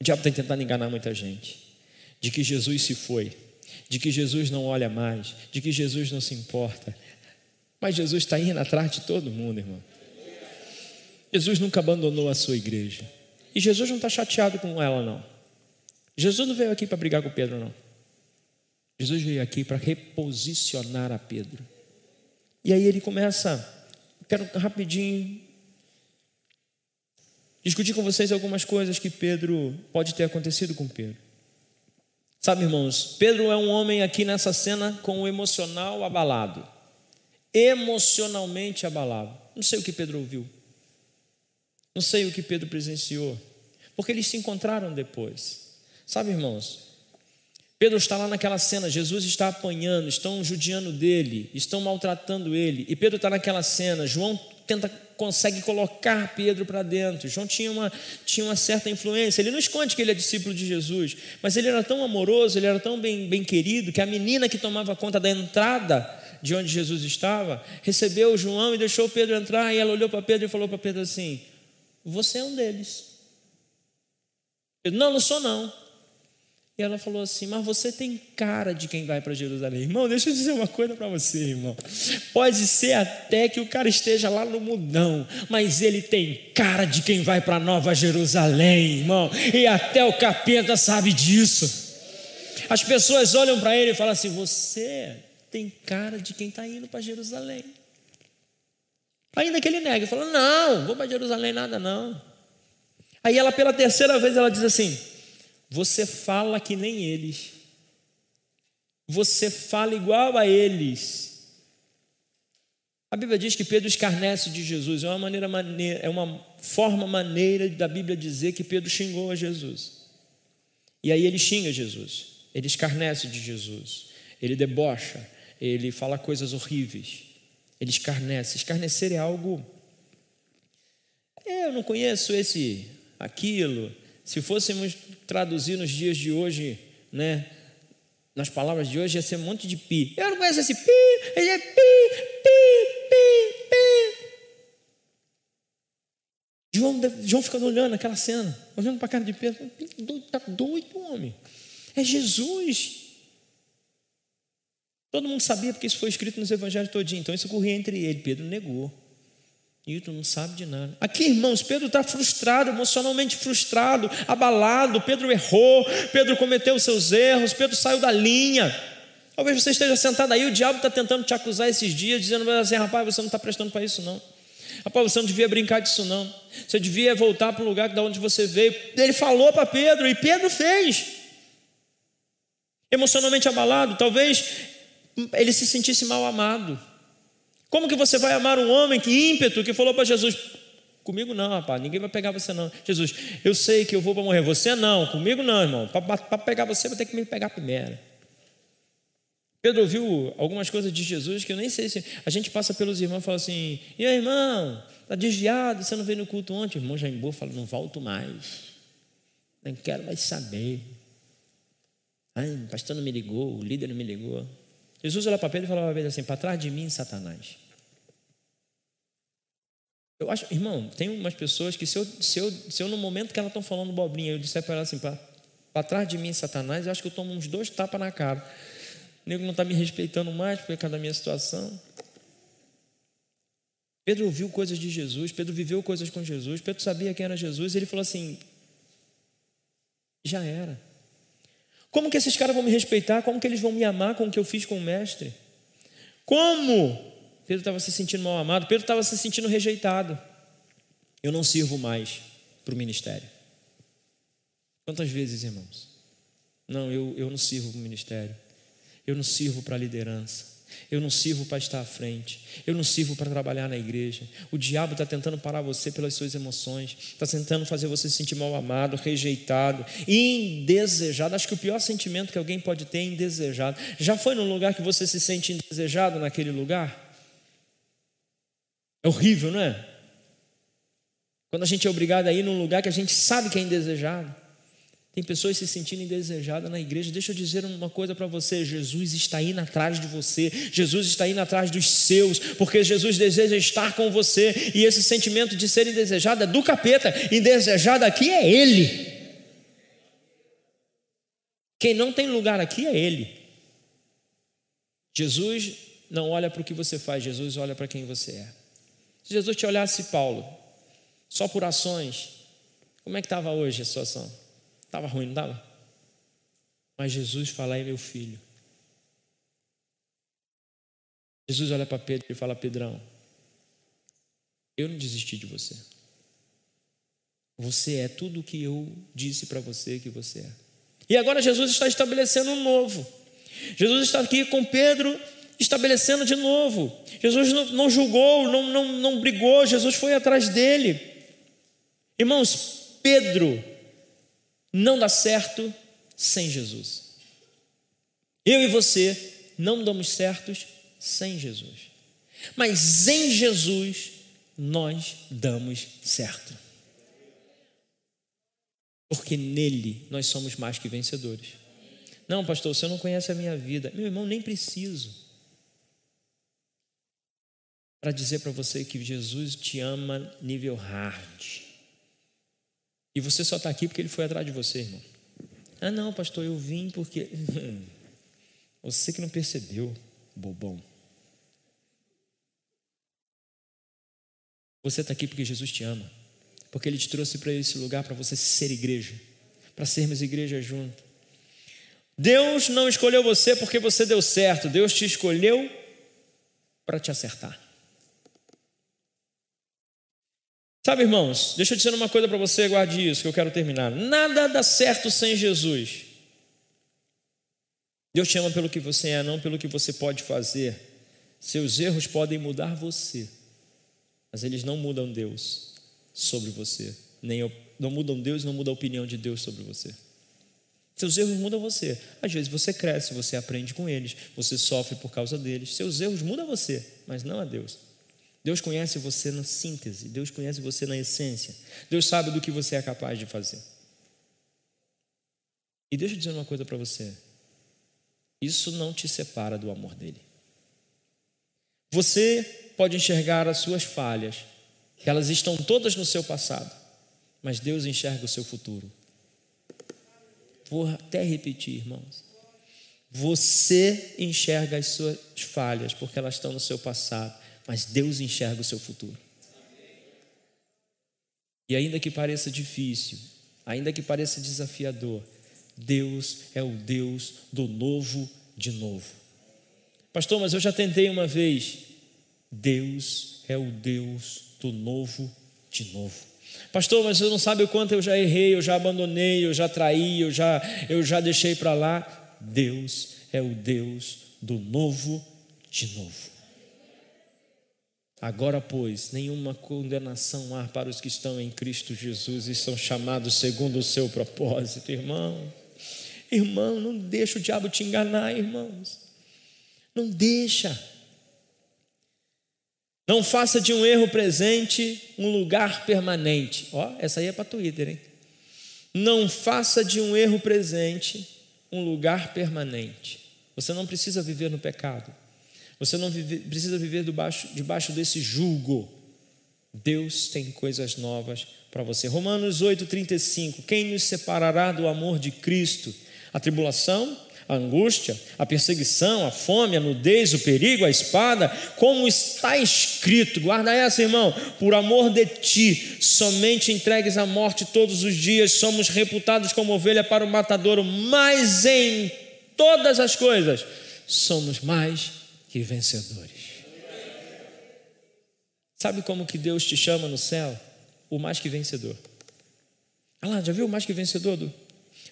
o diabo tem tentado enganar muita gente de que Jesus se foi, de que Jesus não olha mais, de que Jesus não se importa. Mas Jesus está indo atrás de todo mundo, irmão. Jesus nunca abandonou a sua igreja. E Jesus não está chateado com ela, não. Jesus não veio aqui para brigar com Pedro, não. Jesus veio aqui para reposicionar a Pedro. E aí ele começa, quero rapidinho discutir com vocês algumas coisas que Pedro pode ter acontecido com Pedro. Sabe, irmãos, Pedro é um homem aqui nessa cena com o emocional abalado. Emocionalmente abalado. Não sei o que Pedro ouviu. Não sei o que Pedro presenciou. Porque eles se encontraram depois. Sabe, irmãos, Pedro está lá naquela cena, Jesus está apanhando, estão judiando dele, estão maltratando ele, e Pedro está naquela cena, João tenta consegue colocar Pedro para dentro. João tinha uma, tinha uma certa influência. Ele não esconde que ele é discípulo de Jesus, mas ele era tão amoroso, ele era tão bem, bem querido, que a menina que tomava conta da entrada de onde Jesus estava recebeu João e deixou Pedro entrar. E ela olhou para Pedro e falou para Pedro assim: Você é um deles. Pedro, não, não sou não. E ela falou assim: Mas você tem cara de quem vai para Jerusalém. Irmão, deixa eu dizer uma coisa para você, irmão. Pode ser até que o cara esteja lá no mundão, mas ele tem cara de quem vai para Nova Jerusalém, irmão. E até o capeta sabe disso. As pessoas olham para ele e falam assim: Você tem cara de quem está indo para Jerusalém. Ainda que ele negue, fala: Não, vou para Jerusalém nada não. Aí ela, pela terceira vez, ela diz assim: Você fala que nem eles. Você fala igual a eles. A Bíblia diz que Pedro escarnece de Jesus. É uma maneira, maneira é uma forma maneira da Bíblia dizer que Pedro xingou a Jesus. E aí ele xinga Jesus. Ele escarnece de Jesus. Ele debocha. Ele fala coisas horríveis. Ele escarnece. Escarnecer é algo. É, eu não conheço esse, aquilo. Se fôssemos traduzir nos dias de hoje, né? Nas palavras de hoje ia ser um monte de pi. Eu não conheço esse pi, ele é pi, pi, pi, pi. João, João fica olhando aquela cena, olhando para a cara de Pedro. Está doido, homem. É Jesus. Todo mundo sabia porque isso foi escrito nos evangelhos todinho. Então isso corria entre ele. Pedro negou. E tu não sabe de nada. Aqui, irmãos, Pedro está frustrado, emocionalmente frustrado, abalado. Pedro errou, Pedro cometeu os seus erros, Pedro saiu da linha. Talvez você esteja sentado aí, o diabo está tentando te acusar esses dias, dizendo assim: rapaz, você não está prestando para isso, não. Rapaz, você não devia brincar disso, não. Você devia voltar para o lugar de onde você veio. Ele falou para Pedro, e Pedro fez. Emocionalmente abalado, talvez ele se sentisse mal amado. Como que você vai amar um homem que ímpeto, que falou para Jesus: Comigo não, rapaz, ninguém vai pegar você não. Jesus, eu sei que eu vou para morrer, você não, comigo não, irmão. Para pegar você, vai ter que me pegar primeiro. Pedro ouviu algumas coisas de Jesus que eu nem sei se. A gente passa pelos irmãos e fala assim: E aí, irmão, está desviado, você não veio no culto ontem? O irmão já embora fala: Não volto mais, não quero mais saber. Ai, o pastor não me ligou, o líder não me ligou. Jesus olhava para Pedro e falava para Pedro assim: para trás de mim, Satanás. Eu acho, irmão, tem umas pessoas que se eu, se eu, se eu no momento que elas estão falando bobrinha, eu disser para elas assim, para trás de mim, Satanás, eu acho que eu tomo uns dois tapas na cara. O nego não está me respeitando mais por causa da minha situação. Pedro ouviu coisas de Jesus, Pedro viveu coisas com Jesus, Pedro sabia quem era Jesus, e ele falou assim: já era. Como que esses caras vão me respeitar? Como que eles vão me amar com o que eu fiz com o mestre? Como? Pedro estava se sentindo mal amado, Pedro estava se sentindo rejeitado. Eu não sirvo mais para o ministério. Quantas vezes, irmãos? Não, eu, eu não sirvo para o ministério. Eu não sirvo para a liderança. Eu não sirvo para estar à frente. Eu não sirvo para trabalhar na igreja. O diabo está tentando parar você pelas suas emoções. Está tentando fazer você se sentir mal amado, rejeitado, indesejado. Acho que o pior sentimento que alguém pode ter é indesejado. Já foi num lugar que você se sente indesejado naquele lugar? É horrível, não é? Quando a gente é obrigado a ir num lugar que a gente sabe que é indesejado. Tem pessoas se sentindo indesejadas na igreja. Deixa eu dizer uma coisa para você: Jesus está indo atrás de você, Jesus está indo atrás dos seus, porque Jesus deseja estar com você. E esse sentimento de ser indesejado é do capeta, indesejado aqui é Ele. Quem não tem lugar aqui é Ele. Jesus não olha para o que você faz, Jesus olha para quem você é. Se Jesus te olhasse, Paulo, só por ações, como é que estava hoje a situação? Estava ruim, não estava? Mas Jesus fala, aí meu filho. Jesus olha para Pedro e fala: Pedrão, eu não desisti de você. Você é tudo o que eu disse para você que você é. E agora Jesus está estabelecendo um novo. Jesus está aqui com Pedro estabelecendo de novo. Jesus não, não julgou, não, não, não brigou, Jesus foi atrás dele. Irmãos, Pedro não dá certo sem Jesus. Eu e você não damos certos sem Jesus. Mas em Jesus nós damos certo. Porque nele nós somos mais que vencedores. Não, pastor, você não conhece a minha vida. Meu irmão, nem preciso. Para dizer para você que Jesus te ama nível hard. E você só está aqui porque ele foi atrás de você, irmão. Ah, não, pastor, eu vim porque. Você que não percebeu, bobão. Você está aqui porque Jesus te ama. Porque Ele te trouxe para esse lugar para você ser igreja. Para sermos igreja junto. Deus não escolheu você porque você deu certo, Deus te escolheu para te acertar. Sabe, irmãos, deixa eu dizer uma coisa para você, guarde isso, que eu quero terminar. Nada dá certo sem Jesus. Deus te ama pelo que você é, não pelo que você pode fazer. Seus erros podem mudar você, mas eles não mudam Deus sobre você. Nem não mudam Deus, não mudam a opinião de Deus sobre você. Seus erros mudam você. Às vezes você cresce, você aprende com eles, você sofre por causa deles. Seus erros mudam você, mas não a Deus. Deus conhece você na síntese, Deus conhece você na essência. Deus sabe do que você é capaz de fazer. E deixa eu dizer uma coisa para você. Isso não te separa do amor dele. Você pode enxergar as suas falhas, elas estão todas no seu passado, mas Deus enxerga o seu futuro. Vou até repetir, irmãos. Você enxerga as suas falhas porque elas estão no seu passado, mas Deus enxerga o seu futuro. E ainda que pareça difícil, ainda que pareça desafiador, Deus é o Deus do novo de novo. Pastor, mas eu já tentei uma vez. Deus é o Deus do novo de novo. Pastor, mas você não sabe o quanto eu já errei, eu já abandonei, eu já traí, eu já, eu já deixei para lá. Deus é o Deus do novo de novo. Agora, pois, nenhuma condenação há para os que estão em Cristo Jesus e são chamados segundo o seu propósito, irmão. Irmão, não deixa o diabo te enganar, irmãos. Não deixa. Não faça de um erro presente um lugar permanente. Ó, essa aí é para Twitter, hein? Não faça de um erro presente um lugar permanente. Você não precisa viver no pecado. Você não vive, precisa viver debaixo, debaixo desse julgo. Deus tem coisas novas para você. Romanos 8,35. Quem nos separará do amor de Cristo? a tribulação, a angústia, a perseguição, a fome, a nudez, o perigo, a espada, como está escrito, guarda essa, irmão, por amor de ti, somente entregues à morte todos os dias, somos reputados como ovelha para o matadouro, mas em todas as coisas somos mais que vencedores. Sabe como que Deus te chama no céu? O mais que vencedor. Ah lá, já viu o mais que vencedor do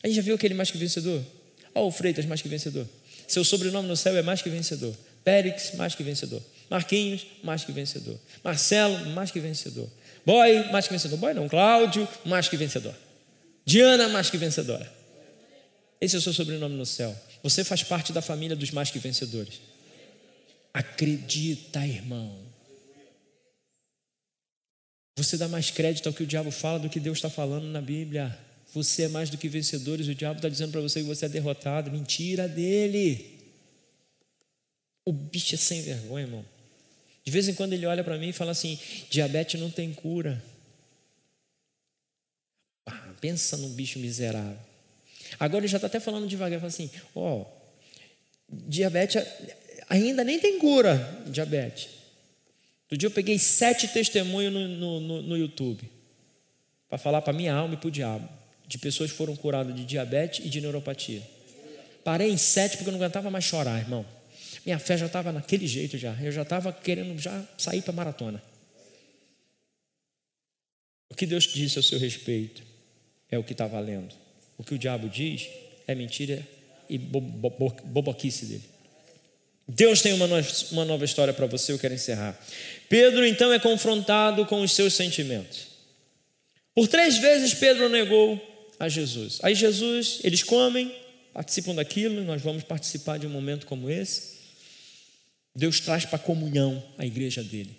a gente já viu aquele mais que vencedor? Olha o Freitas, mais que vencedor. Seu sobrenome no céu é mais que vencedor. Périx, mais que vencedor. Marquinhos, mais que vencedor. Marcelo, mais que vencedor. Boy, mais que vencedor. Boy não, Cláudio, mais que vencedor. Diana, mais que vencedora. Esse é o seu sobrenome no céu. Você faz parte da família dos mais que vencedores. Acredita, irmão. Você dá mais crédito ao que o diabo fala do que Deus está falando na Bíblia. Você é mais do que vencedores. O diabo está dizendo para você que você é derrotado. Mentira dele. O bicho é sem vergonha, irmão. De vez em quando ele olha para mim e fala assim: diabetes não tem cura. Ah, pensa num bicho miserável. Agora ele já está até falando devagar, fala assim: ó, oh, diabetes ainda nem tem cura, diabetes. Do dia eu peguei sete testemunhos no, no, no, no YouTube para falar para minha alma e para o diabo de pessoas que foram curadas de diabetes e de neuropatia. Parei em sete porque eu não aguentava mais chorar, irmão. Minha fé já estava naquele jeito já. Eu já estava querendo já sair para a maratona. O que Deus disse ao seu respeito é o que está valendo. O que o diabo diz é mentira e boboquice dele. Deus tem uma nova, uma nova história para você, eu quero encerrar. Pedro então é confrontado com os seus sentimentos. Por três vezes Pedro negou a Jesus. Aí Jesus, eles comem, participam daquilo, nós vamos participar de um momento como esse. Deus traz para a comunhão a igreja dele,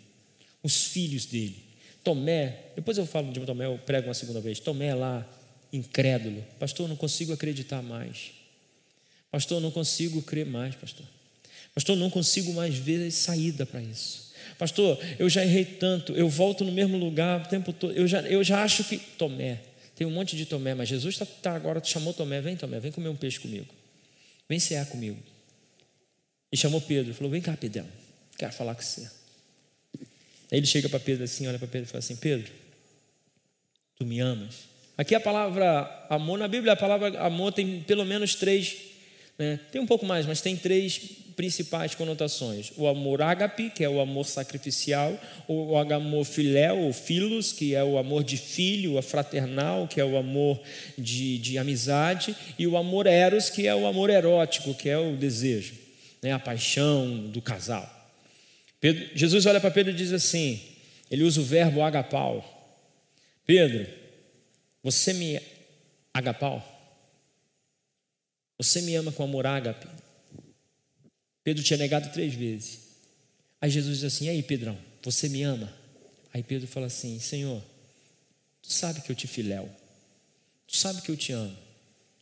os filhos dele. Tomé, depois eu falo de Tomé, eu prego uma segunda vez. Tomé lá, incrédulo. Pastor, não consigo acreditar mais. Pastor, não consigo crer mais, pastor. Pastor, não consigo mais ver saída para isso. Pastor, eu já errei tanto, eu volto no mesmo lugar o tempo todo. Eu já, eu já acho que. Tomé, tem um monte de Tomé, mas Jesus está tá agora, chamou Tomé, vem Tomé, vem comer um peixe comigo. Vem cear comigo. E chamou Pedro, falou, vem cá Pedro, quero falar com você. Aí ele chega para Pedro assim, olha para Pedro e fala assim, Pedro, tu me amas? Aqui a palavra amor, na Bíblia a palavra amor tem pelo menos três, Né? Tem um pouco mais, mas tem três principais conotações: o amor ágape, que é o amor sacrificial, o amor filéu, ou filos, que é o amor de filho, a fraternal, que é o amor de, de amizade, e o amor eros, que é o amor erótico, que é o desejo, né? a paixão do casal. Pedro, Jesus olha para Pedro e diz assim: ele usa o verbo agapau. Pedro, você me agapau? Você me ama com amor ágape? Pedro tinha negado três vezes. Aí Jesus diz assim: aí, Pedrão, você me ama? Aí Pedro fala assim: Senhor, tu sabe que eu te filéu, tu sabe que eu te amo,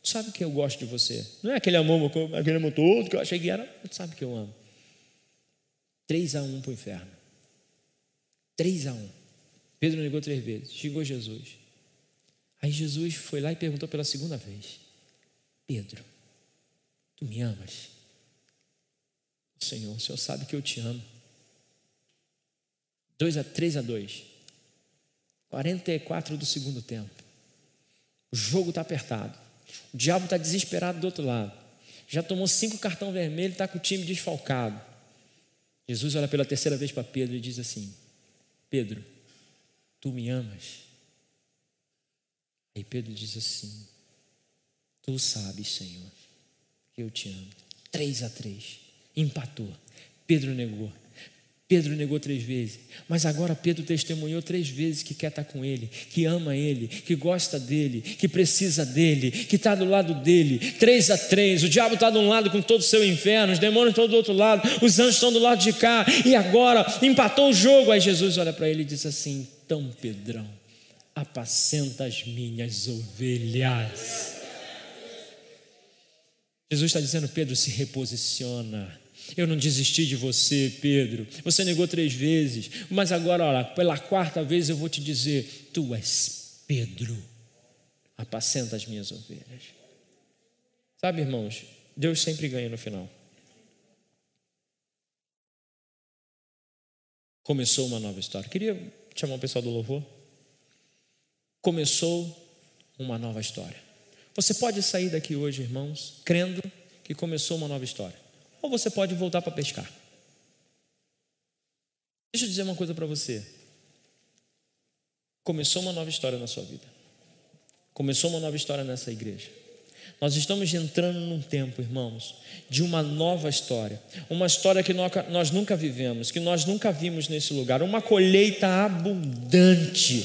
tu sabe que eu gosto de você. Não é aquele amor, aquele amor todo que eu achei que era, tu sabe que eu amo. 3 a 1 para o inferno. 3 a 1. Pedro negou três vezes. Chegou Jesus. Aí Jesus foi lá e perguntou pela segunda vez: Pedro, tu me amas? Senhor, o Senhor sabe que eu te amo. 2 a 3 a 2. 44 do segundo tempo. O jogo está apertado. O diabo está desesperado do outro lado. Já tomou cinco cartão vermelho, está com o time desfalcado. Jesus olha pela terceira vez para Pedro e diz assim: Pedro, tu me amas? Aí Pedro diz assim: Tu sabes, Senhor, que eu te amo. Três a três, empatou. Pedro negou. Pedro negou três vezes, mas agora Pedro testemunhou três vezes que quer estar com ele, que ama ele, que gosta dele, que precisa dele, que está do lado dele. Três a três, o diabo está de um lado com todo o seu inferno, os demônios estão do outro lado, os anjos estão do lado de cá, e agora empatou o jogo. Aí Jesus olha para ele e diz assim: Então, Pedrão, apacenta as minhas ovelhas. Jesus está dizendo, Pedro, se reposiciona eu não desisti de você, Pedro. Você negou três vezes, mas agora, olha, pela quarta vez eu vou te dizer: Tu és Pedro. Apacenta as minhas ovelhas. Sabe, irmãos, Deus sempre ganha no final. Começou uma nova história. Queria chamar o pessoal do louvor. Começou uma nova história. Você pode sair daqui hoje, irmãos, crendo que começou uma nova história ou você pode voltar para pescar. Deixa eu dizer uma coisa para você. Começou uma nova história na sua vida. Começou uma nova história nessa igreja. Nós estamos entrando num tempo, irmãos, de uma nova história. Uma história que nós nunca vivemos, que nós nunca vimos nesse lugar. Uma colheita abundante.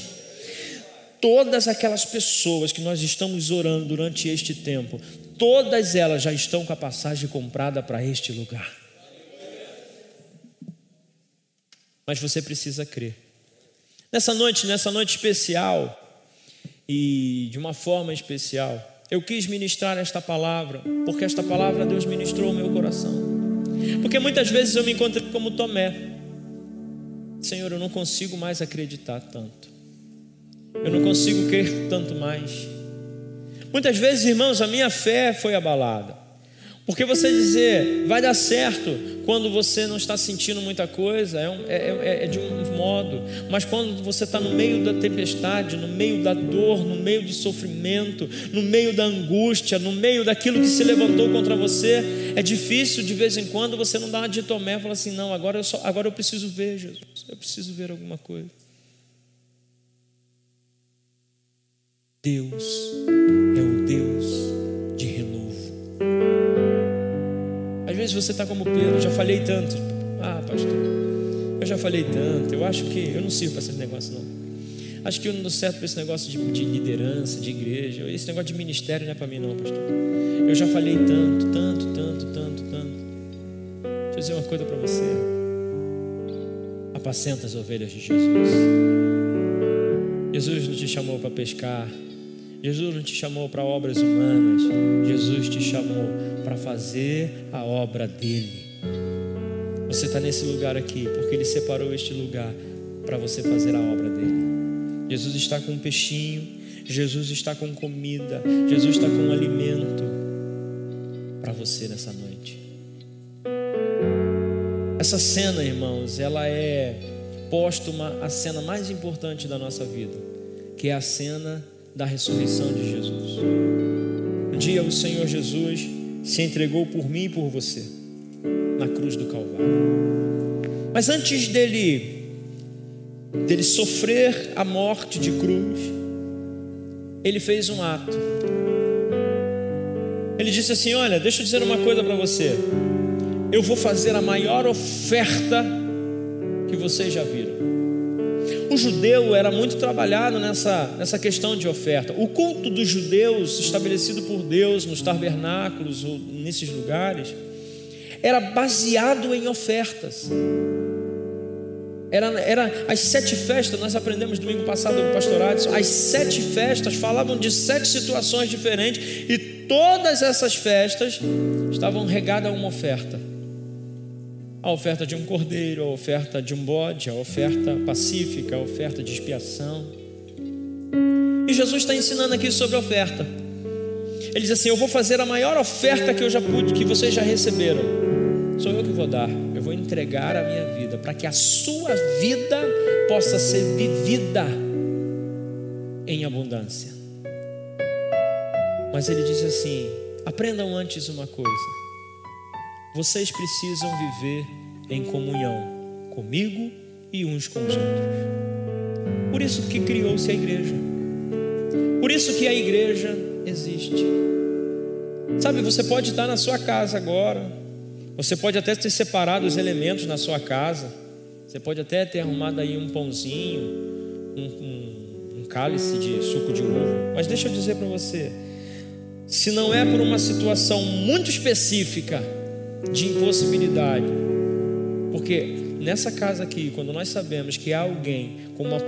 Todas aquelas pessoas que nós estamos orando durante este tempo, todas elas já estão com a passagem comprada para este lugar. Mas você precisa crer. Nessa noite, nessa noite especial, e de uma forma especial, eu quis ministrar esta palavra, porque esta palavra Deus ministrou ao meu coração. Porque muitas vezes eu me encontrei como Tomé. Senhor, eu não consigo mais acreditar tanto. Eu não consigo crer tanto mais. Muitas vezes, irmãos, a minha fé foi abalada. Porque você dizer vai dar certo quando você não está sentindo muita coisa é, um, é, é, é de um modo, mas quando você está no meio da tempestade, no meio da dor, no meio do sofrimento, no meio da angústia, no meio daquilo que se levantou contra você, é difícil de vez em quando você não dá uma de Tomé e fala assim: não, agora eu, só, agora eu preciso ver, Jesus, eu preciso ver alguma coisa. Deus é o Deus de renovo. Às vezes você está como Pedro, eu já falei tanto. Ah, pastor, eu já falei tanto. Eu acho que eu não sirvo para esse negócio, não. Acho que eu não dou certo para esse negócio de, de, liderança, de igreja. Esse negócio de ministério não é para mim, não, pastor. Eu já falei tanto, tanto, tanto, tanto, tanto. Deixa eu dizer uma coisa para você. Apacenta as ovelhas de Jesus. Jesus não te chamou para pescar. Jesus não te chamou para obras humanas, Jesus te chamou para fazer a obra dele. Você está nesse lugar aqui porque ele separou este lugar para você fazer a obra dele. Jesus está com um peixinho, Jesus está com comida, Jesus está com um alimento para você nessa noite. Essa cena, irmãos, ela é póstuma a cena mais importante da nossa vida, que é a cena da ressurreição de Jesus. Um dia o Senhor Jesus se entregou por mim e por você na cruz do Calvário. Mas antes dele dele sofrer a morte de cruz, ele fez um ato. Ele disse assim: Olha, deixa eu dizer uma coisa para você. Eu vou fazer a maior oferta que vocês já viram. O judeu era muito trabalhado nessa, nessa questão de oferta. O culto dos judeus, estabelecido por Deus nos tabernáculos ou nesses lugares, era baseado em ofertas. Era, era as sete festas, nós aprendemos domingo passado no pastorado, as sete festas falavam de sete situações diferentes e todas essas festas estavam regadas a uma oferta. A oferta de um cordeiro, a oferta de um bode, a oferta pacífica, a oferta de expiação. E Jesus está ensinando aqui sobre oferta. Ele diz assim: Eu vou fazer a maior oferta que eu já pude, que vocês já receberam. Sou eu que vou dar. Eu vou entregar a minha vida para que a sua vida possa ser vivida em abundância. Mas ele diz assim: aprendam antes uma coisa. Vocês precisam viver em comunhão comigo e uns com os outros. Por isso que criou-se a igreja. Por isso que a igreja existe. Sabe, você pode estar na sua casa agora, você pode até ter separado os elementos na sua casa. Você pode até ter arrumado aí um pãozinho, um, um, um cálice de suco de uva. Mas deixa eu dizer para você: se não é por uma situação muito específica de impossibilidade, porque nessa casa aqui, quando nós sabemos que há alguém com uma,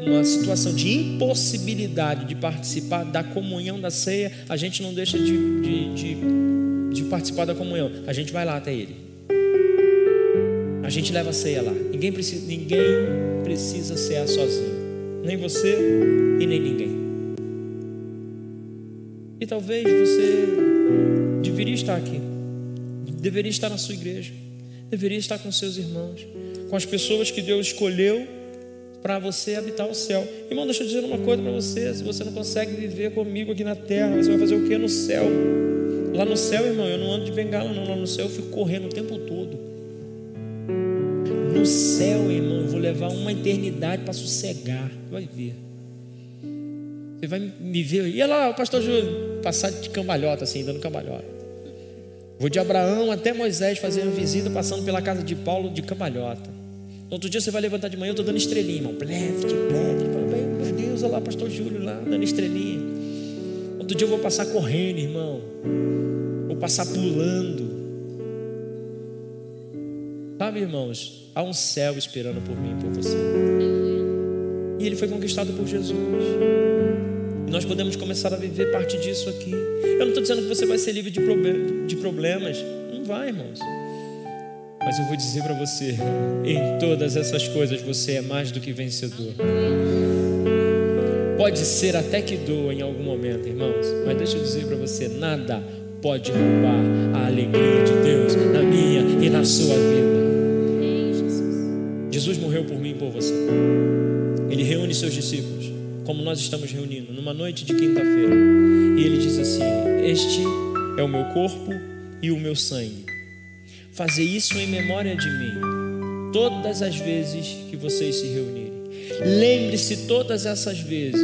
uma situação de impossibilidade de participar da comunhão da ceia, a gente não deixa de, de, de de participar da comunhão, a gente vai lá até ele. A gente leva a ceia lá. Ninguém precisa, ninguém precisa cear sozinho. Nem você e nem ninguém. E talvez você deveria estar aqui. Deveria estar na sua igreja. Deveria estar com seus irmãos. Com as pessoas que Deus escolheu para você habitar o céu. Irmão, deixa eu dizer uma coisa para você. Se você não consegue viver comigo aqui na terra, você vai fazer o que no céu? Lá no céu, irmão, eu não ando de bengala, não. Lá no céu eu fico correndo o tempo todo. No céu, irmão, eu vou levar uma eternidade para sossegar. Vai ver. Você vai me ver. E lá, o pastor Júlio, passar de cambalhota, assim, dando cambalhota. Vou de Abraão até Moisés fazer uma visita, passando pela casa de Paulo de cambalhota. Outro dia você vai levantar de manhã, eu estou dando estrelinha, irmão. Pleft, pleft. Meu Deus, olha lá, pastor Júlio lá, dando estrelinha. Outro dia eu vou passar correndo, irmão. Vou passar pulando. Sabe, irmãos, há um céu esperando por mim e por você. E ele foi conquistado por Jesus. E nós podemos começar a viver parte disso aqui. Eu não estou dizendo que você vai ser livre de, problem de problemas. Não vai, irmãos. Mas eu vou dizer para você: em todas essas coisas você é mais do que vencedor. Pode ser até que doa em algum momento, irmãos, mas deixa eu dizer para você: nada pode roubar a alegria de Deus na minha e na sua vida. Jesus morreu por mim e por você. Ele reúne seus discípulos, como nós estamos reunindo, numa noite de quinta-feira. E ele diz assim: Este é o meu corpo e o meu sangue. Fazer isso em memória de mim, todas as vezes que vocês se reunirem. Lembre-se todas essas vezes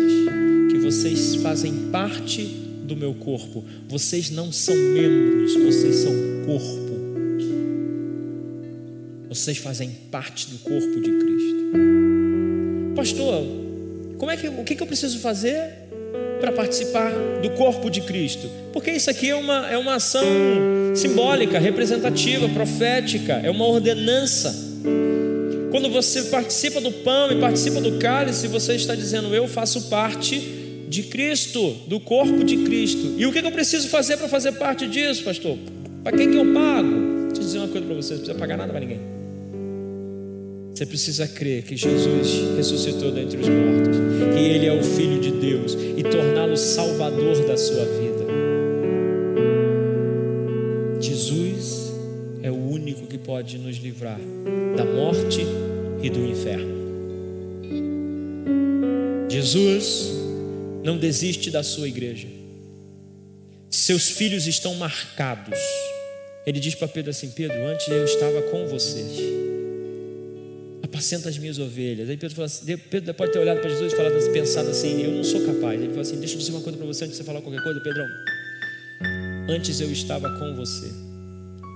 que vocês fazem parte do meu corpo. Vocês não são membros, vocês são corpo. Vocês fazem parte do corpo de Cristo. Pastor, como é que, o que, que eu preciso fazer para participar do corpo de Cristo? Porque isso aqui é uma, é uma ação simbólica, representativa, profética, é uma ordenança. Quando você participa do pão e participa do cálice, você está dizendo: Eu faço parte de Cristo, do corpo de Cristo. E o que eu preciso fazer para fazer parte disso, pastor? Para quem que eu pago? Deixa eu dizer uma coisa para você: não precisa pagar nada para ninguém. Você precisa crer que Jesus ressuscitou dentre os mortos, que Ele é o Filho de Deus e torná-lo Salvador da sua vida. Jesus é o único que pode nos livrar da morte e do inferno. Jesus não desiste da sua igreja. seus filhos estão marcados. Ele diz para Pedro assim: Pedro, antes eu estava com vocês. Apacenta as minhas ovelhas. Aí Pedro, assim, Pedro pode ter olhado para Jesus e falado, pensado assim: Eu não sou capaz. Ele fala assim: Deixa eu dizer uma coisa para você antes de você falar qualquer coisa, Pedrão. Antes eu estava com você,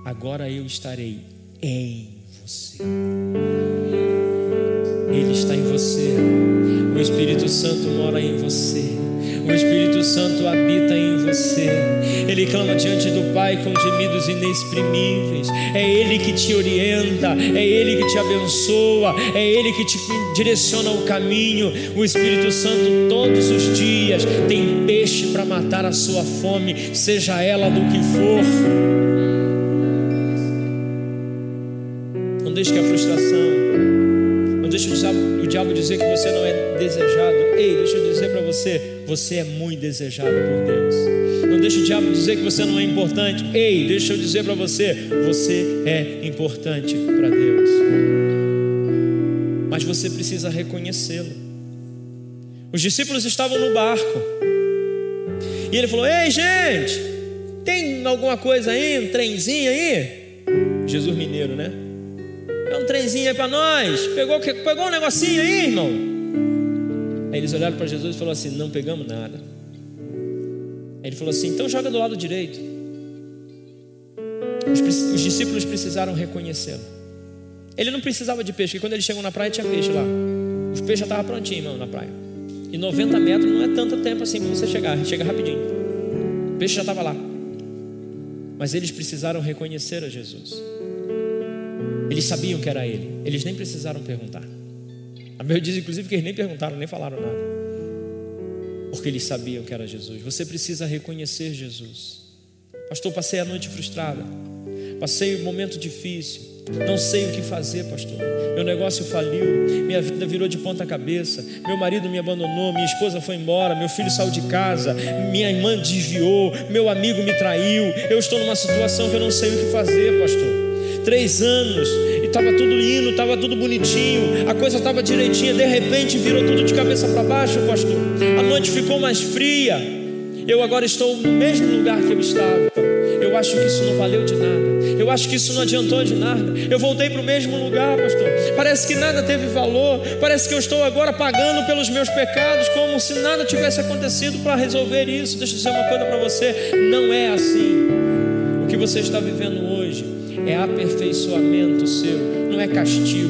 agora eu estarei em você. Ele está em você. O Espírito Santo mora em você. O Espírito Santo habita em você. Ele clama diante do Pai com gemidos inexprimíveis. É Ele que te orienta, é Ele que te abençoa, é Ele que te direciona o caminho. O Espírito Santo, todos os dias, tem peixe para matar a sua fome, seja ela do que for. Não deixe que a frustração, diabo dizer que você não é desejado. Ei, deixa eu dizer para você você é muito desejado por Deus. Não deixe o diabo dizer que você não é importante. Ei, deixa eu dizer para você, você é importante para Deus. Mas você precisa reconhecê-lo. Os discípulos estavam no barco. E ele falou: Ei, gente, tem alguma coisa aí, um trenzinho aí? Jesus Mineiro, né? Trenzinho aí para nós. Pegou, pegou um negocinho aí, irmão? Aí eles olharam para Jesus e falaram assim: Não pegamos nada. Aí ele falou assim: Então joga do lado direito. Os, os discípulos precisaram reconhecê-lo. Ele não precisava de peixe, porque quando eles chegam na praia tinha peixe lá. Os peixes já estavam prontinhos, irmão, na praia. E 90 metros não é tanto tempo assim para você chegar, chega rapidinho. O peixe já estava lá. Mas eles precisaram reconhecer a Jesus. Eles sabiam que era Ele, eles nem precisaram perguntar. A Bíblia diz, inclusive, que eles nem perguntaram, nem falaram nada. Porque eles sabiam que era Jesus. Você precisa reconhecer Jesus. Pastor, passei a noite frustrada. Passei um momento difícil. Não sei o que fazer, pastor. Meu negócio faliu, minha vida virou de ponta cabeça. Meu marido me abandonou, minha esposa foi embora, meu filho saiu de casa, minha irmã desviou, meu amigo me traiu. Eu estou numa situação que eu não sei o que fazer, pastor. Três anos estava tudo indo, estava tudo bonitinho, a coisa estava direitinha, de repente virou tudo de cabeça para baixo, pastor. A noite ficou mais fria. Eu agora estou no mesmo lugar que eu estava. Eu acho que isso não valeu de nada. Eu acho que isso não adiantou de nada. Eu voltei para o mesmo lugar, pastor. Parece que nada teve valor. Parece que eu estou agora pagando pelos meus pecados, como se nada tivesse acontecido para resolver isso. Deixa eu dizer uma coisa para você: não é assim. O que você está vivendo é aperfeiçoamento seu, não é castigo,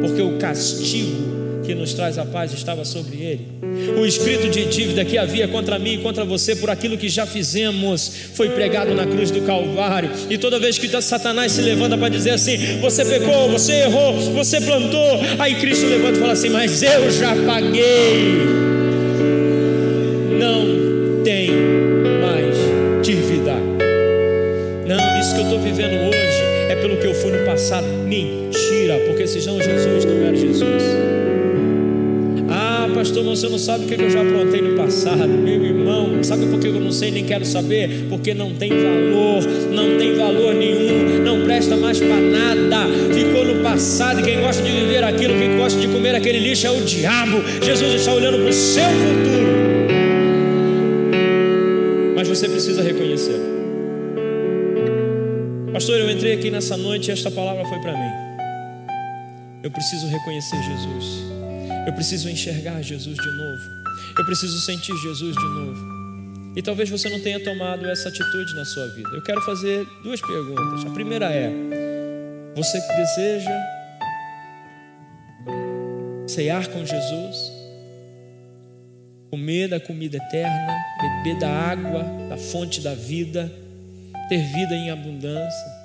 porque o castigo que nos traz a paz estava sobre ele. O escrito de dívida que havia contra mim e contra você por aquilo que já fizemos foi pregado na cruz do Calvário. E toda vez que Satanás se levanta para dizer assim: você pecou, você errou, você plantou, aí Cristo levanta e fala assim: mas eu já paguei. Passado. Mentira, porque se não Jesus, não era Jesus. Ah, pastor, você não sabe o que eu já aprontei no passado. Meu irmão, sabe por que eu não sei nem quero saber? Porque não tem valor, não tem valor nenhum, não presta mais para nada. Ficou no passado quem gosta de viver aquilo, quem gosta de comer aquele lixo é o diabo. Jesus está olhando para o seu futuro. Mas você precisa reconhecer. Pastor, eu entrei aqui nessa noite e esta palavra foi para mim. Eu preciso reconhecer Jesus. Eu preciso enxergar Jesus de novo. Eu preciso sentir Jesus de novo. E talvez você não tenha tomado essa atitude na sua vida. Eu quero fazer duas perguntas. A primeira é: você deseja cear com Jesus, comer da comida eterna, beber da água, da fonte da vida, ter vida em abundância.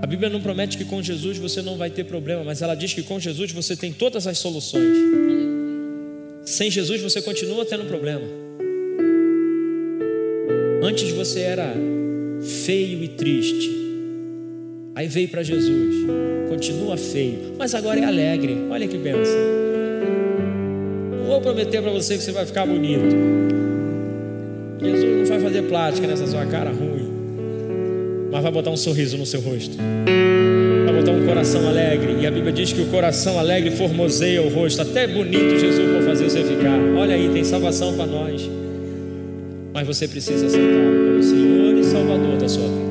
A Bíblia não promete que com Jesus você não vai ter problema, mas ela diz que com Jesus você tem todas as soluções. Sem Jesus você continua tendo problema. Antes você era feio e triste. Aí veio para Jesus. Continua feio, mas agora é alegre. Olha que benção. Não vou prometer para você que você vai ficar bonito. Jesus não vai fazer plástica nessa sua cara ruim mas vai botar um sorriso no seu rosto. Vai botar um coração alegre. E a Bíblia diz que o coração alegre formoseia o rosto. Até bonito Jesus vai fazer você ficar. Olha aí, tem salvação para nós. mas você precisa aceitá-lo como Senhor e Salvador da sua vida.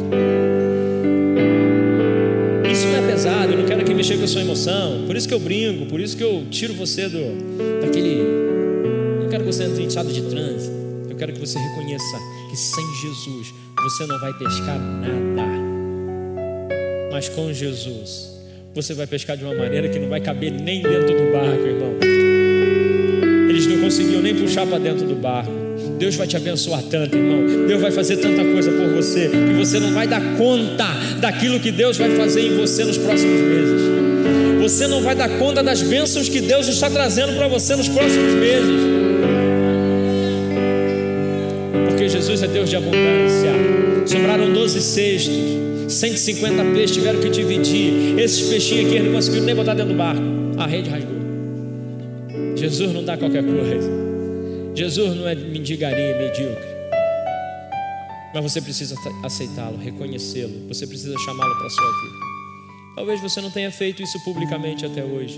Isso não é pesado, eu não quero que mexer com a sua emoção. Por isso que eu brinco, por isso que eu tiro você do daquele. Não quero que você entre em estado de transe. Eu quero que você reconheça que sem Jesus você não vai pescar nada. Mas com Jesus, você vai pescar de uma maneira que não vai caber nem dentro do barco, irmão. Eles não conseguiam nem puxar para dentro do barco. Deus vai te abençoar tanto, irmão. Deus vai fazer tanta coisa por você que você não vai dar conta daquilo que Deus vai fazer em você nos próximos meses. Você não vai dar conta das bênçãos que Deus está trazendo para você nos próximos meses. Jesus é Deus de abundância. Sobraram 12 cestos, 150 peixes tiveram que dividir. Esses peixinhos aqui eles não conseguiram nem botar dentro do barco. A rede rasgou. Jesus não dá qualquer coisa. Jesus não é mendigaria medíocre. Mas você precisa aceitá-lo, reconhecê-lo. Você precisa chamá-lo para a sua vida. Talvez você não tenha feito isso publicamente até hoje.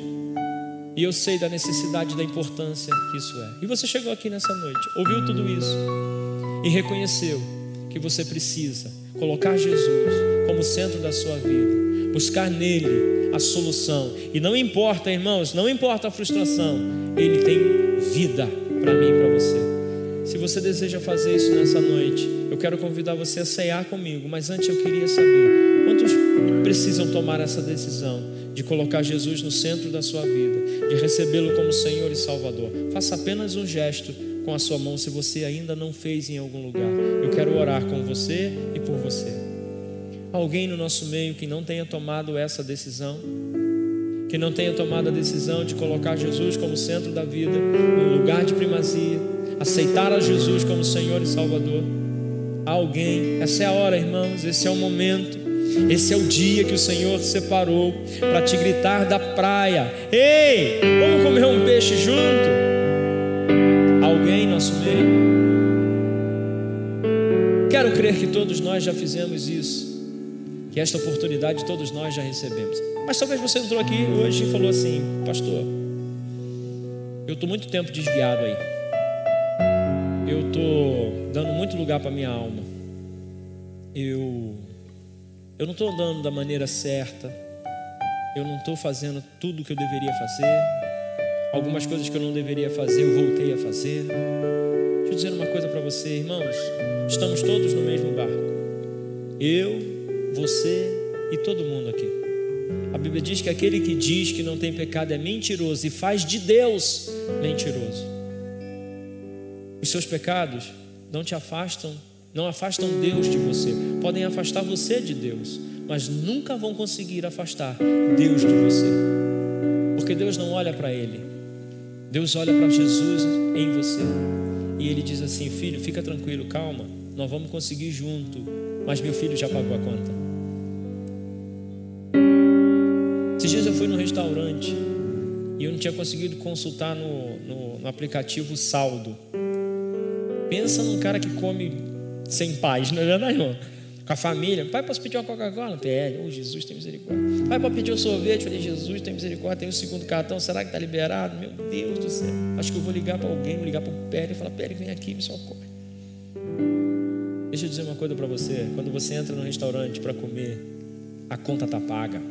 E eu sei da necessidade, da importância que isso é. E você chegou aqui nessa noite, ouviu tudo isso e reconheceu que você precisa colocar Jesus como centro da sua vida, buscar nele a solução. E não importa, irmãos, não importa a frustração, ele tem vida para mim e para você. Se você deseja fazer isso nessa noite, eu quero convidar você a ceiar comigo, mas antes eu queria saber quantos precisam tomar essa decisão de colocar Jesus no centro da sua vida, de recebê-lo como Senhor e Salvador. Faça apenas um gesto com a sua mão se você ainda não fez em algum lugar. Eu quero orar com você e por você. Alguém no nosso meio que não tenha tomado essa decisão? que não tenha tomado a decisão de colocar Jesus como centro da vida, no lugar de primazia, aceitar a Jesus como Senhor e Salvador. alguém, essa é a hora, irmãos, esse é o momento. Esse é o dia que o Senhor separou para te gritar da praia: Ei, vamos comer um peixe junto? Alguém nosso meio? Quero crer que todos nós já fizemos isso, que esta oportunidade todos nós já recebemos. Mas talvez você entrou aqui hoje e falou assim, pastor, eu estou muito tempo desviado aí. Eu estou dando muito lugar para minha alma. Eu, eu não estou andando da maneira certa. Eu não estou fazendo tudo o que eu deveria fazer. Algumas coisas que eu não deveria fazer, eu voltei a fazer. Deixa eu dizer uma coisa para você, irmãos. Estamos todos no mesmo barco. Eu, você e todo mundo aqui. A Bíblia diz que aquele que diz que não tem pecado é mentiroso e faz de Deus mentiroso. Os seus pecados não te afastam, não afastam Deus de você. Podem afastar você de Deus, mas nunca vão conseguir afastar Deus de você. Porque Deus não olha para ele. Deus olha para Jesus em você. E ele diz assim: "Filho, fica tranquilo, calma. Nós vamos conseguir junto, mas meu filho já pagou a conta." Esses dias eu fui no restaurante e eu não tinha conseguido consultar no, no, no aplicativo saldo. Pensa num cara que come sem paz, não é verdade, irmão? Com a família. Pai, posso pedir uma Coca-Cola? Pede. Oh, Jesus tem misericórdia. Pai, posso pedir um sorvete? Falei, Jesus tem misericórdia. Tem o um segundo cartão. Será que está liberado? Meu Deus do céu. Acho que eu vou ligar para alguém, vou ligar para o Pérez e falar: Pérez, vem aqui, me socorre. Deixa eu dizer uma coisa para você. Quando você entra no restaurante para comer, a conta está paga.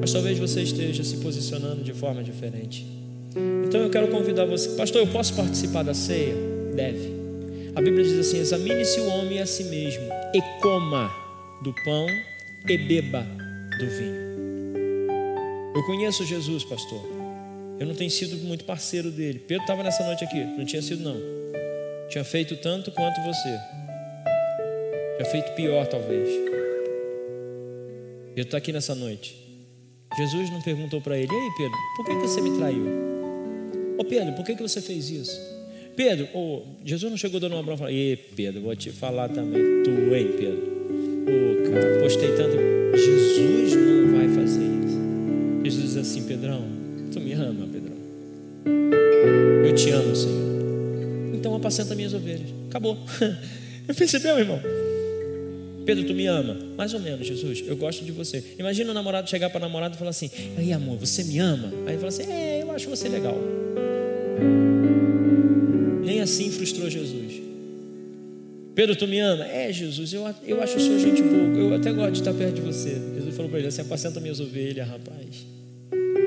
Mas talvez você esteja se posicionando de forma diferente. Então eu quero convidar você, pastor, eu posso participar da ceia? Deve. A Bíblia diz assim: examine-se o homem a si mesmo e coma do pão e beba do vinho. Eu conheço Jesus, pastor. Eu não tenho sido muito parceiro dele. Pedro estava nessa noite aqui, não tinha sido não. Tinha feito tanto quanto você. Tinha feito pior, talvez. Pedro está aqui nessa noite. Jesus não perguntou para ele: Ei, Pedro, por que, que você me traiu? Ô Pedro, por que, que você fez isso? Pedro, oh, Jesus não chegou dando uma bronca e Pedro, vou te falar também. Tu, hein, Pedro? Ô, oh, cara, postei tanto. Jesus não vai fazer isso. Jesus diz assim: Pedrão, tu me ama, Pedrão. Eu te amo, Senhor. Então apacenta minhas ovelhas. Acabou. Percebeu, irmão? Pedro, tu me ama? Mais ou menos, Jesus, eu gosto de você. Imagina o namorado chegar para a namorada e falar assim: Aí, amor, você me ama? Aí ele fala assim: É, eu acho você legal. Nem assim frustrou Jesus. Pedro, tu me ama? É, Jesus, eu, eu acho o senhor gente boa. Eu até gosto de estar perto de você. Jesus falou para ele assim: apacenta minhas ovelhas, rapaz.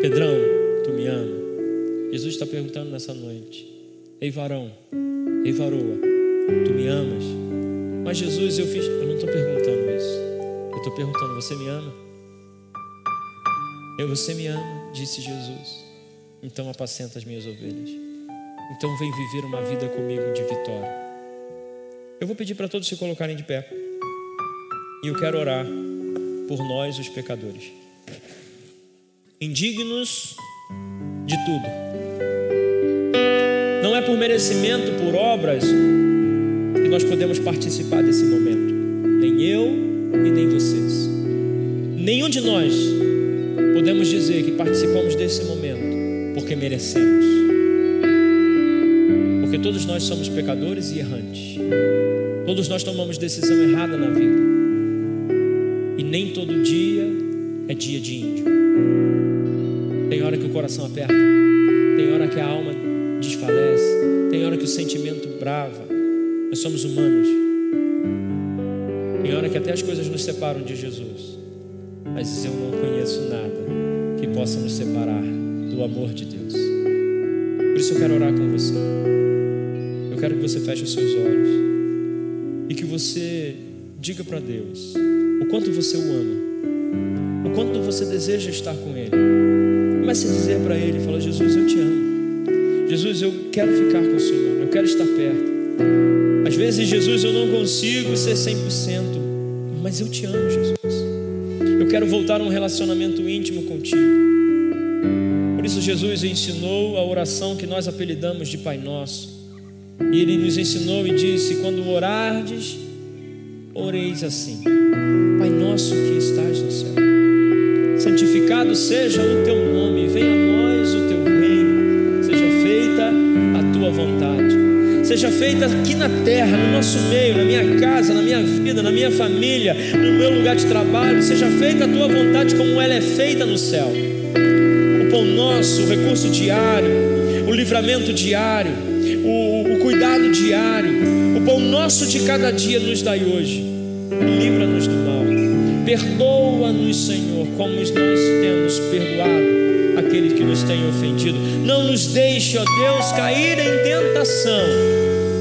Pedrão, tu me ama? Jesus está perguntando nessa noite: Ei, varão, ei, varoa, tu me amas? Mas Jesus, eu fiz. Eu não estou perguntando isso. Eu estou perguntando: Você me ama? Eu, você me ama, disse Jesus. Então apacenta as minhas ovelhas. Então vem viver uma vida comigo de vitória. Eu vou pedir para todos se colocarem de pé. E eu quero orar por nós, os pecadores. Indignos de tudo. Não é por merecimento, por obras, que nós podemos participar desse momento. Nem eu e nem vocês. Nenhum de nós podemos dizer que participamos desse momento porque merecemos. Porque todos nós somos pecadores e errantes. Todos nós tomamos decisão errada na vida. E nem todo dia é dia de índio. Tem hora que o coração aperta, tem hora que a alma desfalece, tem hora que o sentimento brava. Nós somos humanos. Tem hora que até as coisas nos separam de Jesus. Mas eu não conheço nada que possa nos separar do amor de Deus. Por isso eu quero orar com você. Eu quero que você feche os seus olhos e que você diga para Deus o quanto você o ama, o quanto você deseja estar com Ele. Comece a dizer para Ele: fala, Jesus, eu te amo. Jesus, eu quero ficar com o Senhor, eu quero estar perto. Às vezes, Jesus, eu não consigo ser 100%, mas eu te amo, Jesus. Eu quero voltar a um relacionamento íntimo contigo. Por isso, Jesus ensinou a oração que nós apelidamos de Pai Nosso. E ele nos ensinou e disse: Quando orardes, oreis assim: Pai nosso que estás no céu, santificado seja o teu nome, venha a nós o teu reino, seja feita a tua vontade, seja feita aqui na terra, no nosso meio, na minha casa, na minha vida, na minha família, no meu lugar de trabalho, seja feita a tua vontade como ela é feita no céu. O pão nosso, o recurso diário, o livramento diário, o, o cuidado diário, o pão nosso de cada dia nos dai hoje. Livra-nos do mal. Perdoa-nos, Senhor, como nós temos perdoado aqueles que nos têm ofendido. Não nos deixe, ó Deus, cair em tentação,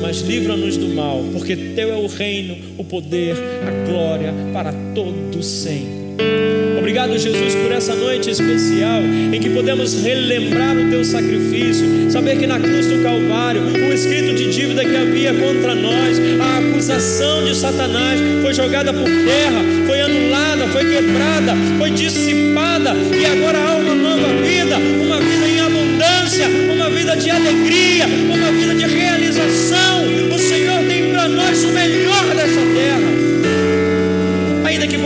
mas livra-nos do mal, porque teu é o reino, o poder, a glória para todo sempre. Obrigado, Jesus, por essa noite especial em que podemos relembrar o teu sacrifício, saber que na cruz do Calvário, o escrito de dívida que havia contra nós, a acusação de Satanás foi jogada por terra, foi anulada, foi quebrada, foi dissipada e agora há uma nova vida, uma vida em abundância, uma vida de alegria, uma vida de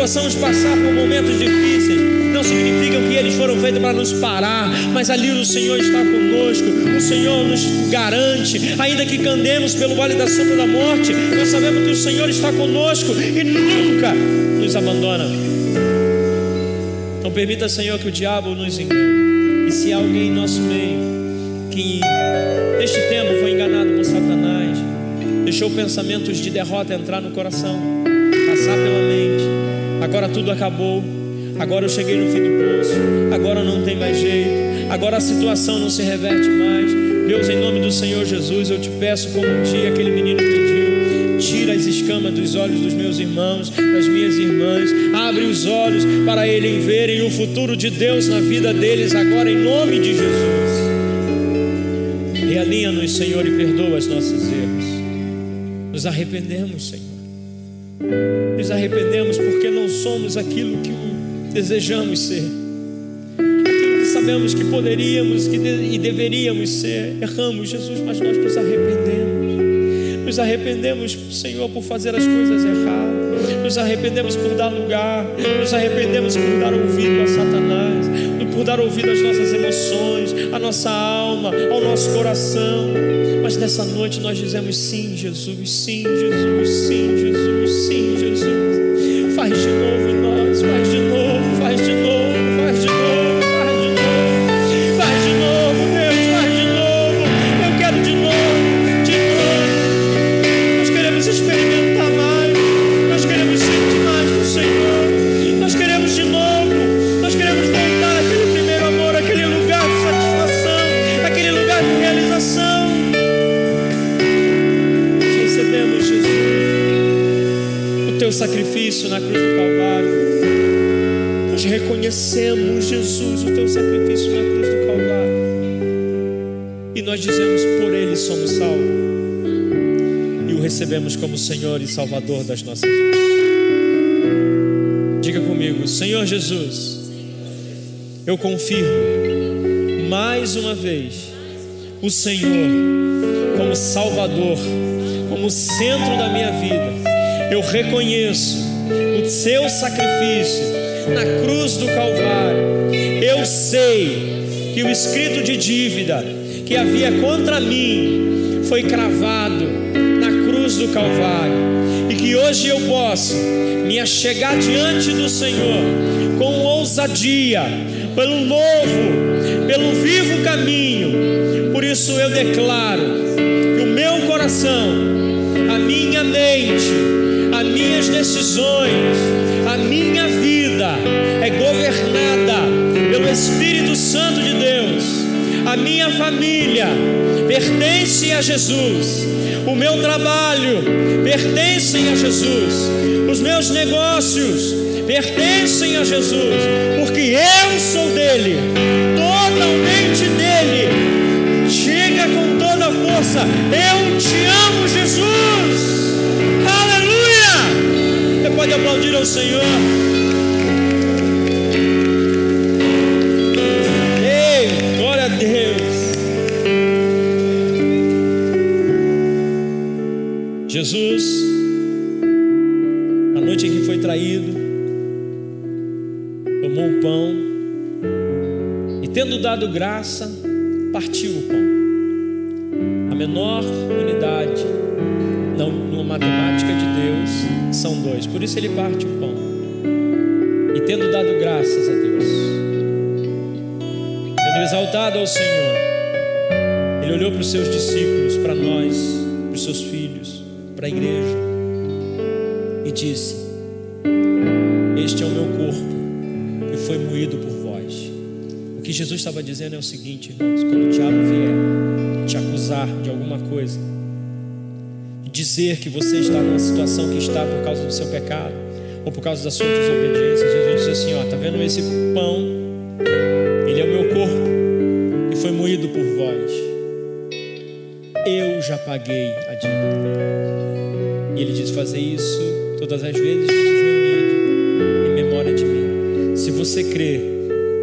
possamos passar por momentos difíceis, não significam que eles foram feitos para nos parar, mas ali o Senhor está conosco, o Senhor nos garante, ainda que candemos pelo vale da sombra da morte, nós sabemos que o Senhor está conosco e nunca nos abandona. Não permita, Senhor, que o diabo nos engane. E se há alguém em nosso meio que neste tempo foi enganado por Satanás, deixou pensamentos de derrota entrar no coração, passar pela mente, agora tudo acabou, agora eu cheguei no fim do poço, agora não tem mais jeito, agora a situação não se reverte mais. Deus, em nome do Senhor Jesus, eu te peço, como um dia aquele menino pediu, tira as escamas dos olhos dos meus irmãos, das minhas irmãs, abre os olhos para eles verem o futuro de Deus na vida deles agora, em nome de Jesus. Realinha-nos, Senhor, e perdoa os nossos erros. Nos arrependemos, Senhor. Nos arrependemos porque não somos aquilo que desejamos ser, aquilo que sabemos que poderíamos que de, e deveríamos ser. Erramos, Jesus, mas nós nos arrependemos. Nos arrependemos, Senhor, por fazer as coisas erradas. Nos arrependemos por dar lugar. Nos arrependemos por dar ouvido a Satanás. Por dar ouvido às nossas emoções, à nossa alma, ao nosso coração. Mas nessa noite nós dizemos sim, Jesus, sim, Jesus, sim, Jesus, como Senhor e Salvador das nossas vidas. Diga comigo: Senhor Jesus, eu confirmo mais uma vez o Senhor como Salvador, como centro da minha vida. Eu reconheço o seu sacrifício na cruz do Calvário. Eu sei que o escrito de dívida que havia contra mim foi cravado Calvário e que hoje eu posso me achegar diante do Senhor com ousadia, pelo novo, pelo vivo caminho. Por isso eu declaro que o meu coração, a minha mente, as minhas decisões, a minha vida é governada pelo Espírito Santo de Deus. A minha família pertence a Jesus. O meu trabalho pertence a Jesus. Os meus negócios pertencem a Jesus, porque eu sou dele, totalmente dele. Chega com toda a força. Eu te amo, Jesus. Aleluia! Você pode aplaudir ao Senhor. Jesus, a noite em que foi traído, tomou o pão e, tendo dado graça, partiu o pão. A menor unidade, não numa matemática de Deus, são dois. Por isso ele parte o pão. E tendo dado graças a Deus, tendo exaltado ao Senhor, ele olhou para os seus discípulos, para nós, para os seus filhos, para a igreja, e disse: Este é o meu corpo, que foi moído por vós. O que Jesus estava dizendo é o seguinte, irmãos: quando o diabo vier te acusar de alguma coisa, dizer que você está numa situação que está por causa do seu pecado ou por causa da sua desobediência, Jesus diz assim: Ó, tá vendo esse pão? Ele é o meu corpo que foi moído por vós. Eu já paguei a dívida. E ele diz: fazer isso todas as vezes que reunir em memória de mim. Se você crê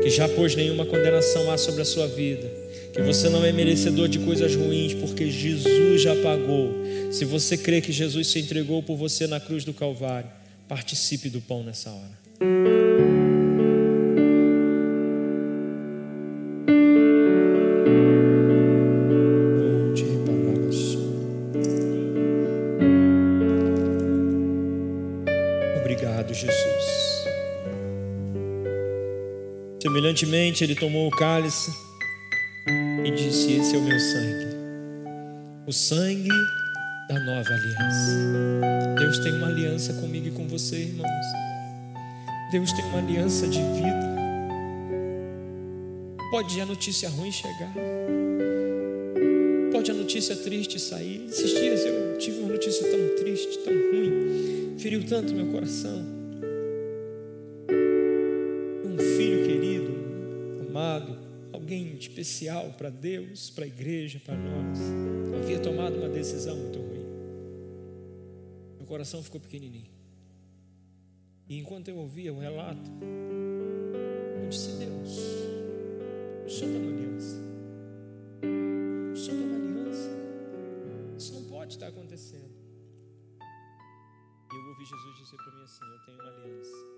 que já pôs nenhuma condenação há sobre a sua vida, que você não é merecedor de coisas ruins, porque Jesus já pagou. Se você crê que Jesus se entregou por você na cruz do Calvário, participe do pão nessa hora. Semelhantemente, ele tomou o cálice e disse: Esse é o meu sangue, o sangue da nova aliança. Deus tem uma aliança comigo e com você, irmãos. Deus tem uma aliança de vida. Pode a notícia ruim chegar, pode a notícia triste sair. Esses dias eu tive uma notícia tão triste, tão ruim, feriu tanto meu coração. Alguém especial para Deus, para a igreja, para nós, havia tomado uma decisão muito ruim. Meu coração ficou pequenininho. E enquanto eu ouvia o relato, eu disse: Deus, o Senhor tem uma aliança. O Senhor tem uma aliança. Isso não pode estar acontecendo. E eu ouvi Jesus dizer para mim assim: Eu tenho uma aliança.